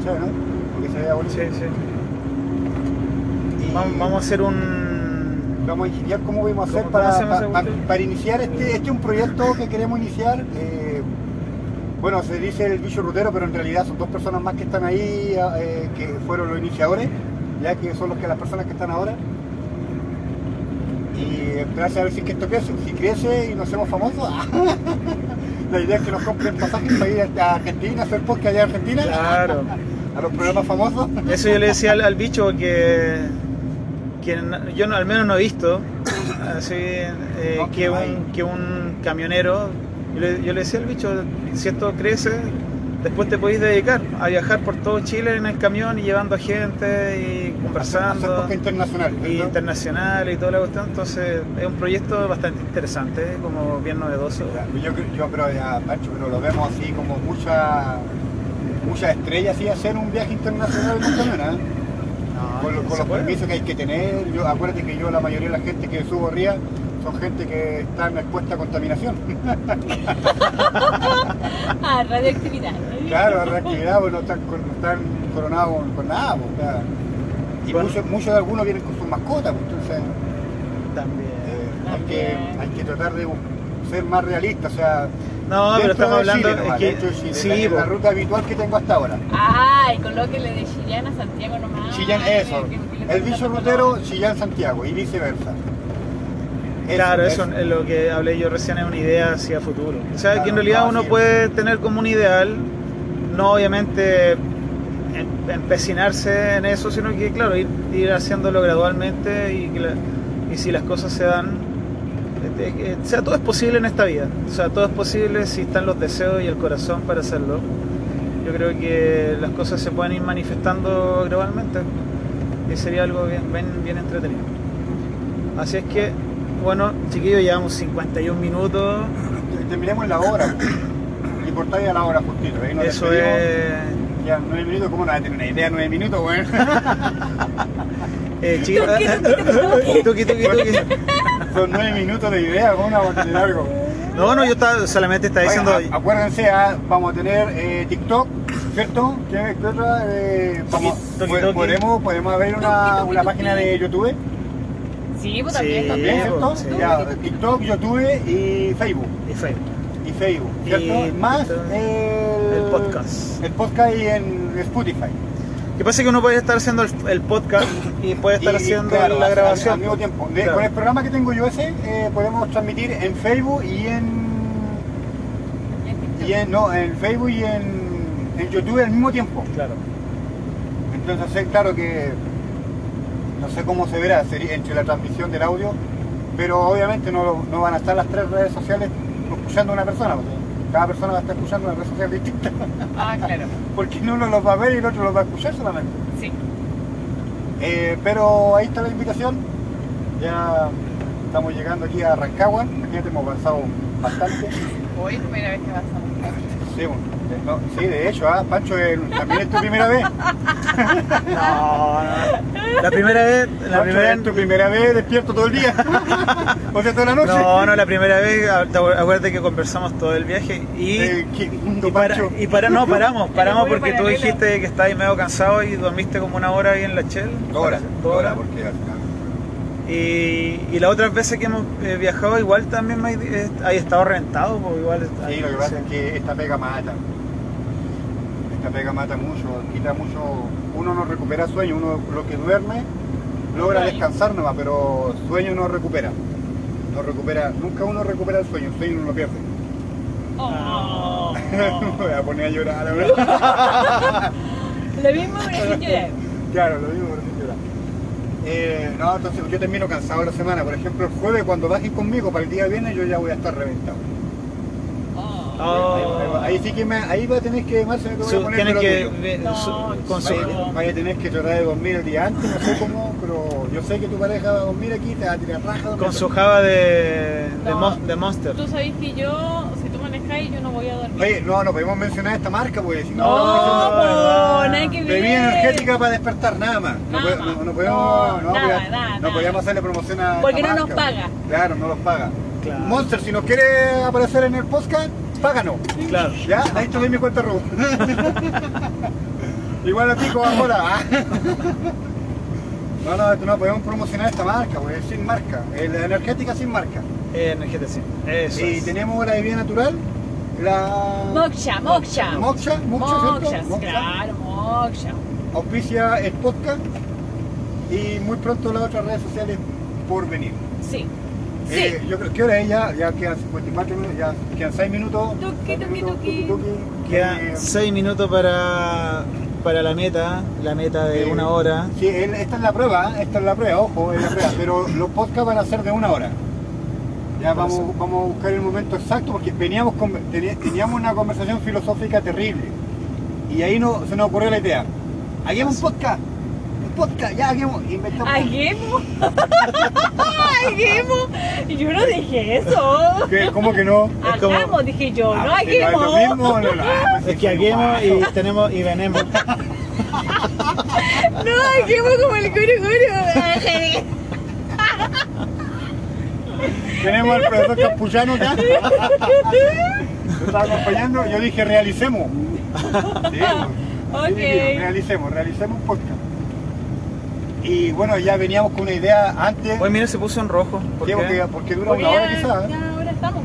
B: ¿Sabes, no? Porque se vea bonito.
A: Sí, sí. Vamos, vamos a hacer un.
B: vamos a ingeniar cómo vamos a hacer
A: ¿Cómo-
B: para,
A: cómo
B: para, iniciar este, este es un proyecto que queremos iniciar. eh, Bueno, se dice el bicho rutero, pero en realidad son dos personas más que están ahí, eh, que fueron los iniciadores, ya que son los que las personas que están ahora. Y esperarse a ver si que esto crece. Si crece y nos hacemos famosos, la idea es que nos compren pasajes para ir a Argentina, hacer podcast allá en Argentina.
A: Claro.
B: A los programas famosos.
A: Eso yo le decía al, al bicho que, que yo no- al menos no he visto así, eh, que, un, que un camionero, yo le, yo le decía al bicho, si esto crece, después te podéis dedicar a viajar por todo Chile en el camión y llevando a gente y conversando.
B: internacional.
A: y internacional y toda la cuestión, entonces es un proyecto bastante interesante, como bien novedoso.
B: Yo, yo pero ya, Pancho, pero lo vemos así como muchas muchas estrellas así hacer un viaje internacional en un camión, ¿eh?
A: No,
B: con, los
A: puede.
B: permisos que hay que tener. Yo, acuérdate que yo la mayoría de la gente que subo ría son gente que está expuesta a contaminación.
C: Ah, radioactividad.
B: claro, a reactividad, pues no están, con- no están coronados con, con nada. pues, y
A: Bueno.
B: muchos, muchos de algunos vienen con sus mascotas, pues, entonces
A: También.
B: eh, hay, que, hay que tratar de ser más realista. O sea,
A: No, pero estamos
B: de
A: hablando
B: Chile nomás,
A: es que-
B: dentro de Chile,
A: sí,
B: la, ruta habitual que tengo hasta ahora.
C: Ay, colóquele de Chillán a Santiago nomás.
B: Chillán, eso.
C: Que- que
B: El bicho rutero. Chillán, Santiago y viceversa.
A: Claro, eso es lo que hablé yo recién es una idea hacia futuro. O sea, que en realidad
B: no,
A: uno
B: sí.
A: puede tener como un ideal, no obviamente em- empecinarse en eso, sino que, claro, ir, ir haciéndolo gradualmente y, que la- y si las cosas se dan, o sea, todo es posible en esta vida. O sea, todo es posible si están los deseos y el corazón para hacerlo. Yo creo que las cosas se pueden ir manifestando gradualmente y sería algo bien, bien, bien entretenido. Así es que, bueno, chiquillos, llevamos 51 minutos.
B: Terminemos la hora. Y por ahí a la hora justito. ahí nos
A: Eso
B: despedimos.
A: es.
B: Ya, nueve minutos, ¿cómo no vas a tener una idea? Nueve minutos, weón.
A: Eh, chicos, tuki, tuki, tuki.
B: Son nueve minutos de idea, ¿cómo no vamos a tener algo?
A: No, no, yo estaba, solamente estaba
B: Oye,
A: diciendo.
B: a- acuérdense, ah, vamos a tener eh, TikTok, ¿cierto? ¿Qué, qué otra? Eh, vamos-
A: Toki,
B: po-
A: toki.
B: podemos, podemos abrir una, una página de YouTube
C: Sí, pues
A: Sí.
C: también.
B: también, ¿cierto?
A: sí.
B: Ya, TikTok, YouTube y Facebook.
A: Y Facebook.
B: Y Facebook,
A: Y
B: ¿cierto? Más
A: TikTok,
B: el,
A: el podcast.
B: El podcast y en Spotify.
A: Que pasa que uno puede estar haciendo el, el podcast y puede estar
B: Y,
A: haciendo
B: claro,
A: la grabación.
B: Al mismo tiempo. De-
A: Claro.
B: Con el programa que tengo yo ese, eh, podemos transmitir en Facebook y en, y en no, en Facebook y en, en YouTube al mismo tiempo.
A: Claro.
B: Entonces, claro que no sé cómo se verá sería entre la transmisión del audio, pero obviamente no, no van a estar las tres redes sociales escuchando a una persona, porque cada persona va a estar escuchando una red social distinta,
C: Ah, claro.
B: porque uno los va a ver y el otro los va a escuchar solamente.
C: Sí.
B: Eh, pero ahí está la invitación. Ya estamos llegando aquí a Rancagua. Imagínate, hemos avanzado bastante.
C: Hoy es primera vez que vas a
B: Sí, bueno, no, sí, de hecho, ah, Pancho, también es tu primera vez.
A: No, no. La primera vez, la
B: Pancho,
A: primera
B: es tu primera vez despierto todo el día. o sea, toda la noche.
A: No, no, la primera vez, acuérdate que conversamos todo el viaje y,
B: Eh, qué lindo,
A: y, para,
B: Pancho.
A: y para, no, paramos, paramos porque tú dijiste que estabas medio cansado y dormiste como una hora ahí en la Shell.
B: Dos horas,
A: Dos horas.
B: porque al final-
A: Y, y las otras veces que hemos eh, viajado igual también me hay, eh, hay estado reventado, pues igual.
B: Sí, lo que pasa es que esta pega mata. Esta pega mata mucho, quita mucho. Uno no recupera sueño, uno lo que duerme logra descansar nomás, pero sueño no recupera. No recupera, nunca uno recupera el sueño, el sueño uno lo pierde.
C: Oh.
B: Me voy a poner a llorar ahora.
C: Lo mismo llorar.
B: claro, lo mismo, pero. Eh, no, entonces yo termino cansado la semana. Por ejemplo, el jueves cuando bajes conmigo para el día viernes yo ya voy a estar reventado.
C: Oh.
B: Ahí, sí que me, ahí va a tener que más se me voy a poner
A: tienes que ve-
C: No,
A: su- con su-
B: Vaya, vaya a tener que tratar de dormir el día antes, no sé cómo, pero yo sé que tu pareja va a dormir aquí, te va a tirar raja.
A: con su java de, de,
C: No.
A: Mon- de Monster.
C: Tú sabes que yo, yo no voy a dormir.
B: Oye, no, no podemos mencionar esta marca, porque si no,
C: no,
A: no,
C: nada que ver.
B: Bebida energética para despertar, nada más. No,
C: Nada
B: puede-
C: más.
B: no- no podemos,
C: No,
B: no,
C: nada,
B: podíamos-
C: nada,
B: no
C: nada.
B: podíamos hacerle promoción a
C: Porque no nos paga.
B: Claro, no los paga.
A: Claro.
B: Monster, si nos quiere aparecer en el podcast, páganos.
A: Claro.
B: Ya, ahí te doy mi cuenta RU. Igual a ti, Coca-Cola. No, no, no podemos promocionar esta marca, porque es sin marca. Es la energética sin marca.
A: Eh, energética, sí. Eso
B: Y
A: es.
B: tenemos la bebida natural, La...
C: Moksha, Moksha.
B: Moksha, Moksha.
C: Moksha,
B: Moksha.
C: claro, Moksha.
B: Auspicia el podcast y muy pronto las otras redes sociales por venir.
C: Sí. Sí.
B: Eh, yo creo que ahora es ya, ya quedan 54 minutos, ya quedan 6 minutos.
C: Tuki, tuki, tuki.
B: tuki.
A: Quedan
B: Eh,
A: 6 minutos para, para la meta, la meta de
B: eh,
A: una hora.
B: Sí, esta es la prueba, ¿eh? esta es la prueba, ojo, es la prueba, pero los podcasts van a ser de una hora. Ya vamos, vamos a buscar el momento exacto porque veníamos con- teníamos una conversación filosófica terrible y ahí no, se nos ocurrió la idea. Hagamos un podcast, un podcast, ya hagamos, inventamos.
C: Hagamos. Hagamos. Yo no dije eso.
B: ¿Qué? ¿Cómo que no?
A: Es como-
C: Hagamos, dije yo, no
B: Ah, no es lo
C: hagamos.
B: mismo, no, no,
A: Es que haguemos y tenemos y venemos.
C: No, hagamos como el coro coro.
B: Tenemos al profesor Campuzano acá. Lo estaba acompañando, yo dije realicemos. Sí, pues.
C: Ok.
B: Sí, dije, realicemos, realicemos un podcast. Y bueno, ya veníamos con una idea antes.
A: Hoy mira, se puso en rojo. ¿Por
B: ¿Qué?
A: qué?
B: Porque, porque dura
C: Porque
B: una hora
C: ya,
B: quizás.
C: ya ahora estamos.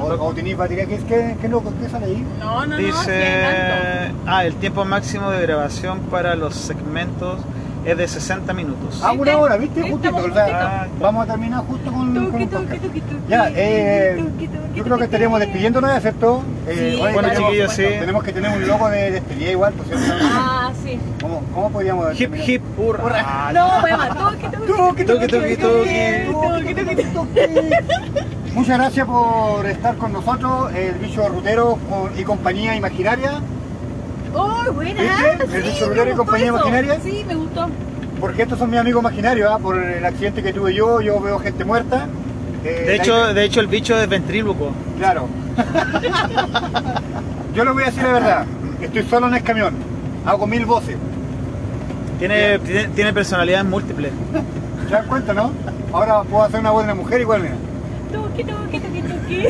B: O, o tenéis batería, ¿qué, qué, qué, no, ¿qué sale ahí?
C: No, no, no. sí hay
A: Dice, ah, el tiempo máximo de grabación para los segmentos es de 60 minutos.
B: Ah, una hora, ¿viste? Justito.
C: justitos.
B: vamos a terminar justo con, podcast. Ya, eh,
C: Tuki, tuki,
B: yo creo que estaríamos despidiéndonos, ¿cierto? Eh,
C: Sí,
A: Bueno,
B: tenemos,
A: chiquillos, sí.
B: tenemos que tener un logo de despedida igual, pues, ¿cierto?
C: Ah, sí.
B: ¿Cómo, cómo podríamos
A: Hip
B: terminar?
A: hip hurra.
C: No, poema. Tuki, tuki,
B: Tuki,
A: tuki, tuki,
C: tuki, tuki, tuki.
B: Muchas gracias por estar con nosotros, el bicho rutero y compañía imaginaria,
C: ¡Oh, buena!
B: ¿Viste? ¿El
C: Sí,
B: rutero y compañía
C: eso.
B: imaginaria?
C: Sí, me gustó.
B: porque estos son mis amigos imaginarios, ¿ah? por el accidente que tuve yo, yo veo gente muerta. Eh,
A: De hecho, de hecho el bicho es ventríloco.
B: Claro. yo les voy a decir la verdad, estoy solo en el camión, hago mil voces.
A: Tiene, tiene, tiene personalidades múltiples.
B: ¿Se dan cuenta, no? Ahora puedo hacer una voz de una mujer igual, mira.
C: Tuki, tuki, tuki, tuki.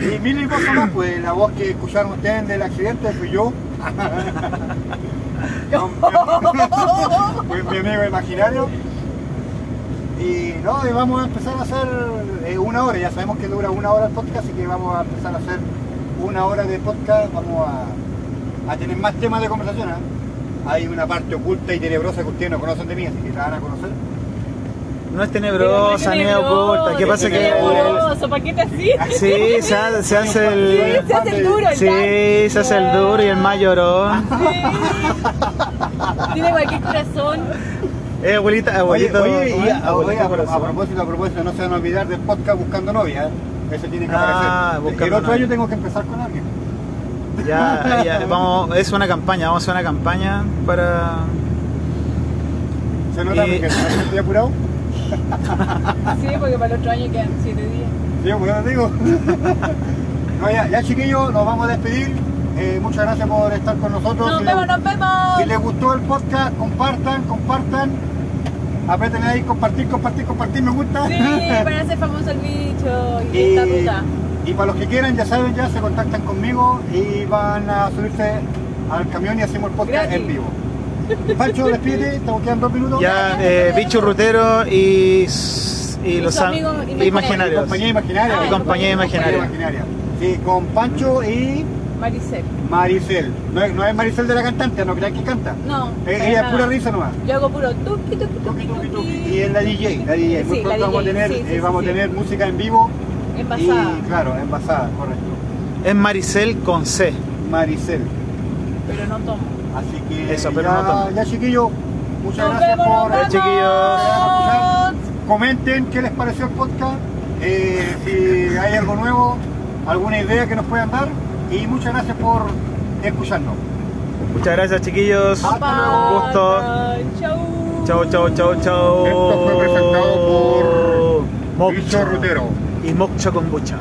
B: Y mil voces más, pues la voz que escucharon ustedes del accidente fui yo. No, mi, mi amigo imaginario. Y no, y vamos a empezar a hacer eh, una hora, ya sabemos que dura una hora el podcast, así que vamos a empezar a hacer una hora de podcast, vamos a, a tener más temas de conversación. ¿ah? Hay una parte oculta y tenebrosa que ustedes no conocen de mí, así que la van a conocer.
A: No es tenebrosa ni oculta. ¿Qué pasa que
C: Tenebroso, ¿para qué te así?
A: Sí, se, ha- se hace
C: Sí,
A: el.
C: se hace el duro.
A: Sí, se hace el duro y el más llorón.
C: Tiene cualquier corazón.
A: Eh, abuelita, abuelito.
B: oye, oye,
A: Abuelito
B: a, propósito, a propósito, no se van a olvidar del podcast Buscando Novia. Ese tiene que
A: Ah,
B: aparecer. El otro
A: Novia.
B: año tengo que empezar con alguien.
A: Ya, ya, vamos, es una campaña, vamos a hacer una campaña para.
B: ¿Se nota
A: Y-
B: porque estoy apurado?
C: Sí, porque para el otro año quedan 7 días.
B: Sí, pues ya digo. no, ya, ya chiquillos, nos vamos a despedir. Eh, muchas gracias por estar con nosotros.
C: Nos
B: Si
C: vemos,
B: les,
C: nos vemos.
B: si les gustó el podcast, compartan, compartan. Aprieten ahí, compartir, compartir, compartir, me gusta.
C: Sí, para hacer famoso el bicho y
B: Y,
C: esta ruta.
B: y para los que quieran, ya saben, ya se contactan conmigo y van a subirse al camión y hacemos el podcast
C: Gratis.
B: en vivo. Pancho, despídete, estamos quedando dos minutos.
A: Ya, eh, bicho rutero y. Y los
C: su
A: am-
C: amigo imaginario.
A: imaginarios.
B: Compañía imaginaria.
C: Ah,
A: Y compañía imaginaria.
B: imaginaria. Sí, con Pancho y
C: Maricel.
B: Maricel. No es, no es Maricel de la cantante, no crean que canta.
C: No.
B: Eh,
C: para
B: ella es pura risa nomás.
C: Yo hago puro tuki, tuki,
B: Tuki,
C: tuki,
B: tuki, tuki.
C: tuki.
B: Y es la DJ, la DJ. Muy
C: Sí,
B: pronto
C: la
B: vamos a
C: DJ,
B: tener,
C: sí, sí,
B: eh, vamos
C: sí,
B: a
C: sí.
B: tener música en vivo.
C: Envasada.
B: Y claro, envasada, correcto.
A: Es Maricel con C.
B: Maricel.
C: Pero no tomo.
B: Así que
A: Eso, pero
B: ya,
A: no toma.
B: ya chiquillos, muchas
C: Nos
B: gracias
C: vemos,
B: por
C: nos vemos.
A: chiquillos.
B: Comenten qué les pareció el podcast, eh, si hay algo nuevo, alguna idea que nos puedan dar y muchas gracias por escucharnos.
A: Muchas gracias, chiquillos.
B: Hasta
A: Un gusto.
C: Chau.
A: Chau, chau, chau, chau.
B: Esto fue presentado por
A: Mocho
B: Bicho Rutero.
A: Y Mocho con bucha.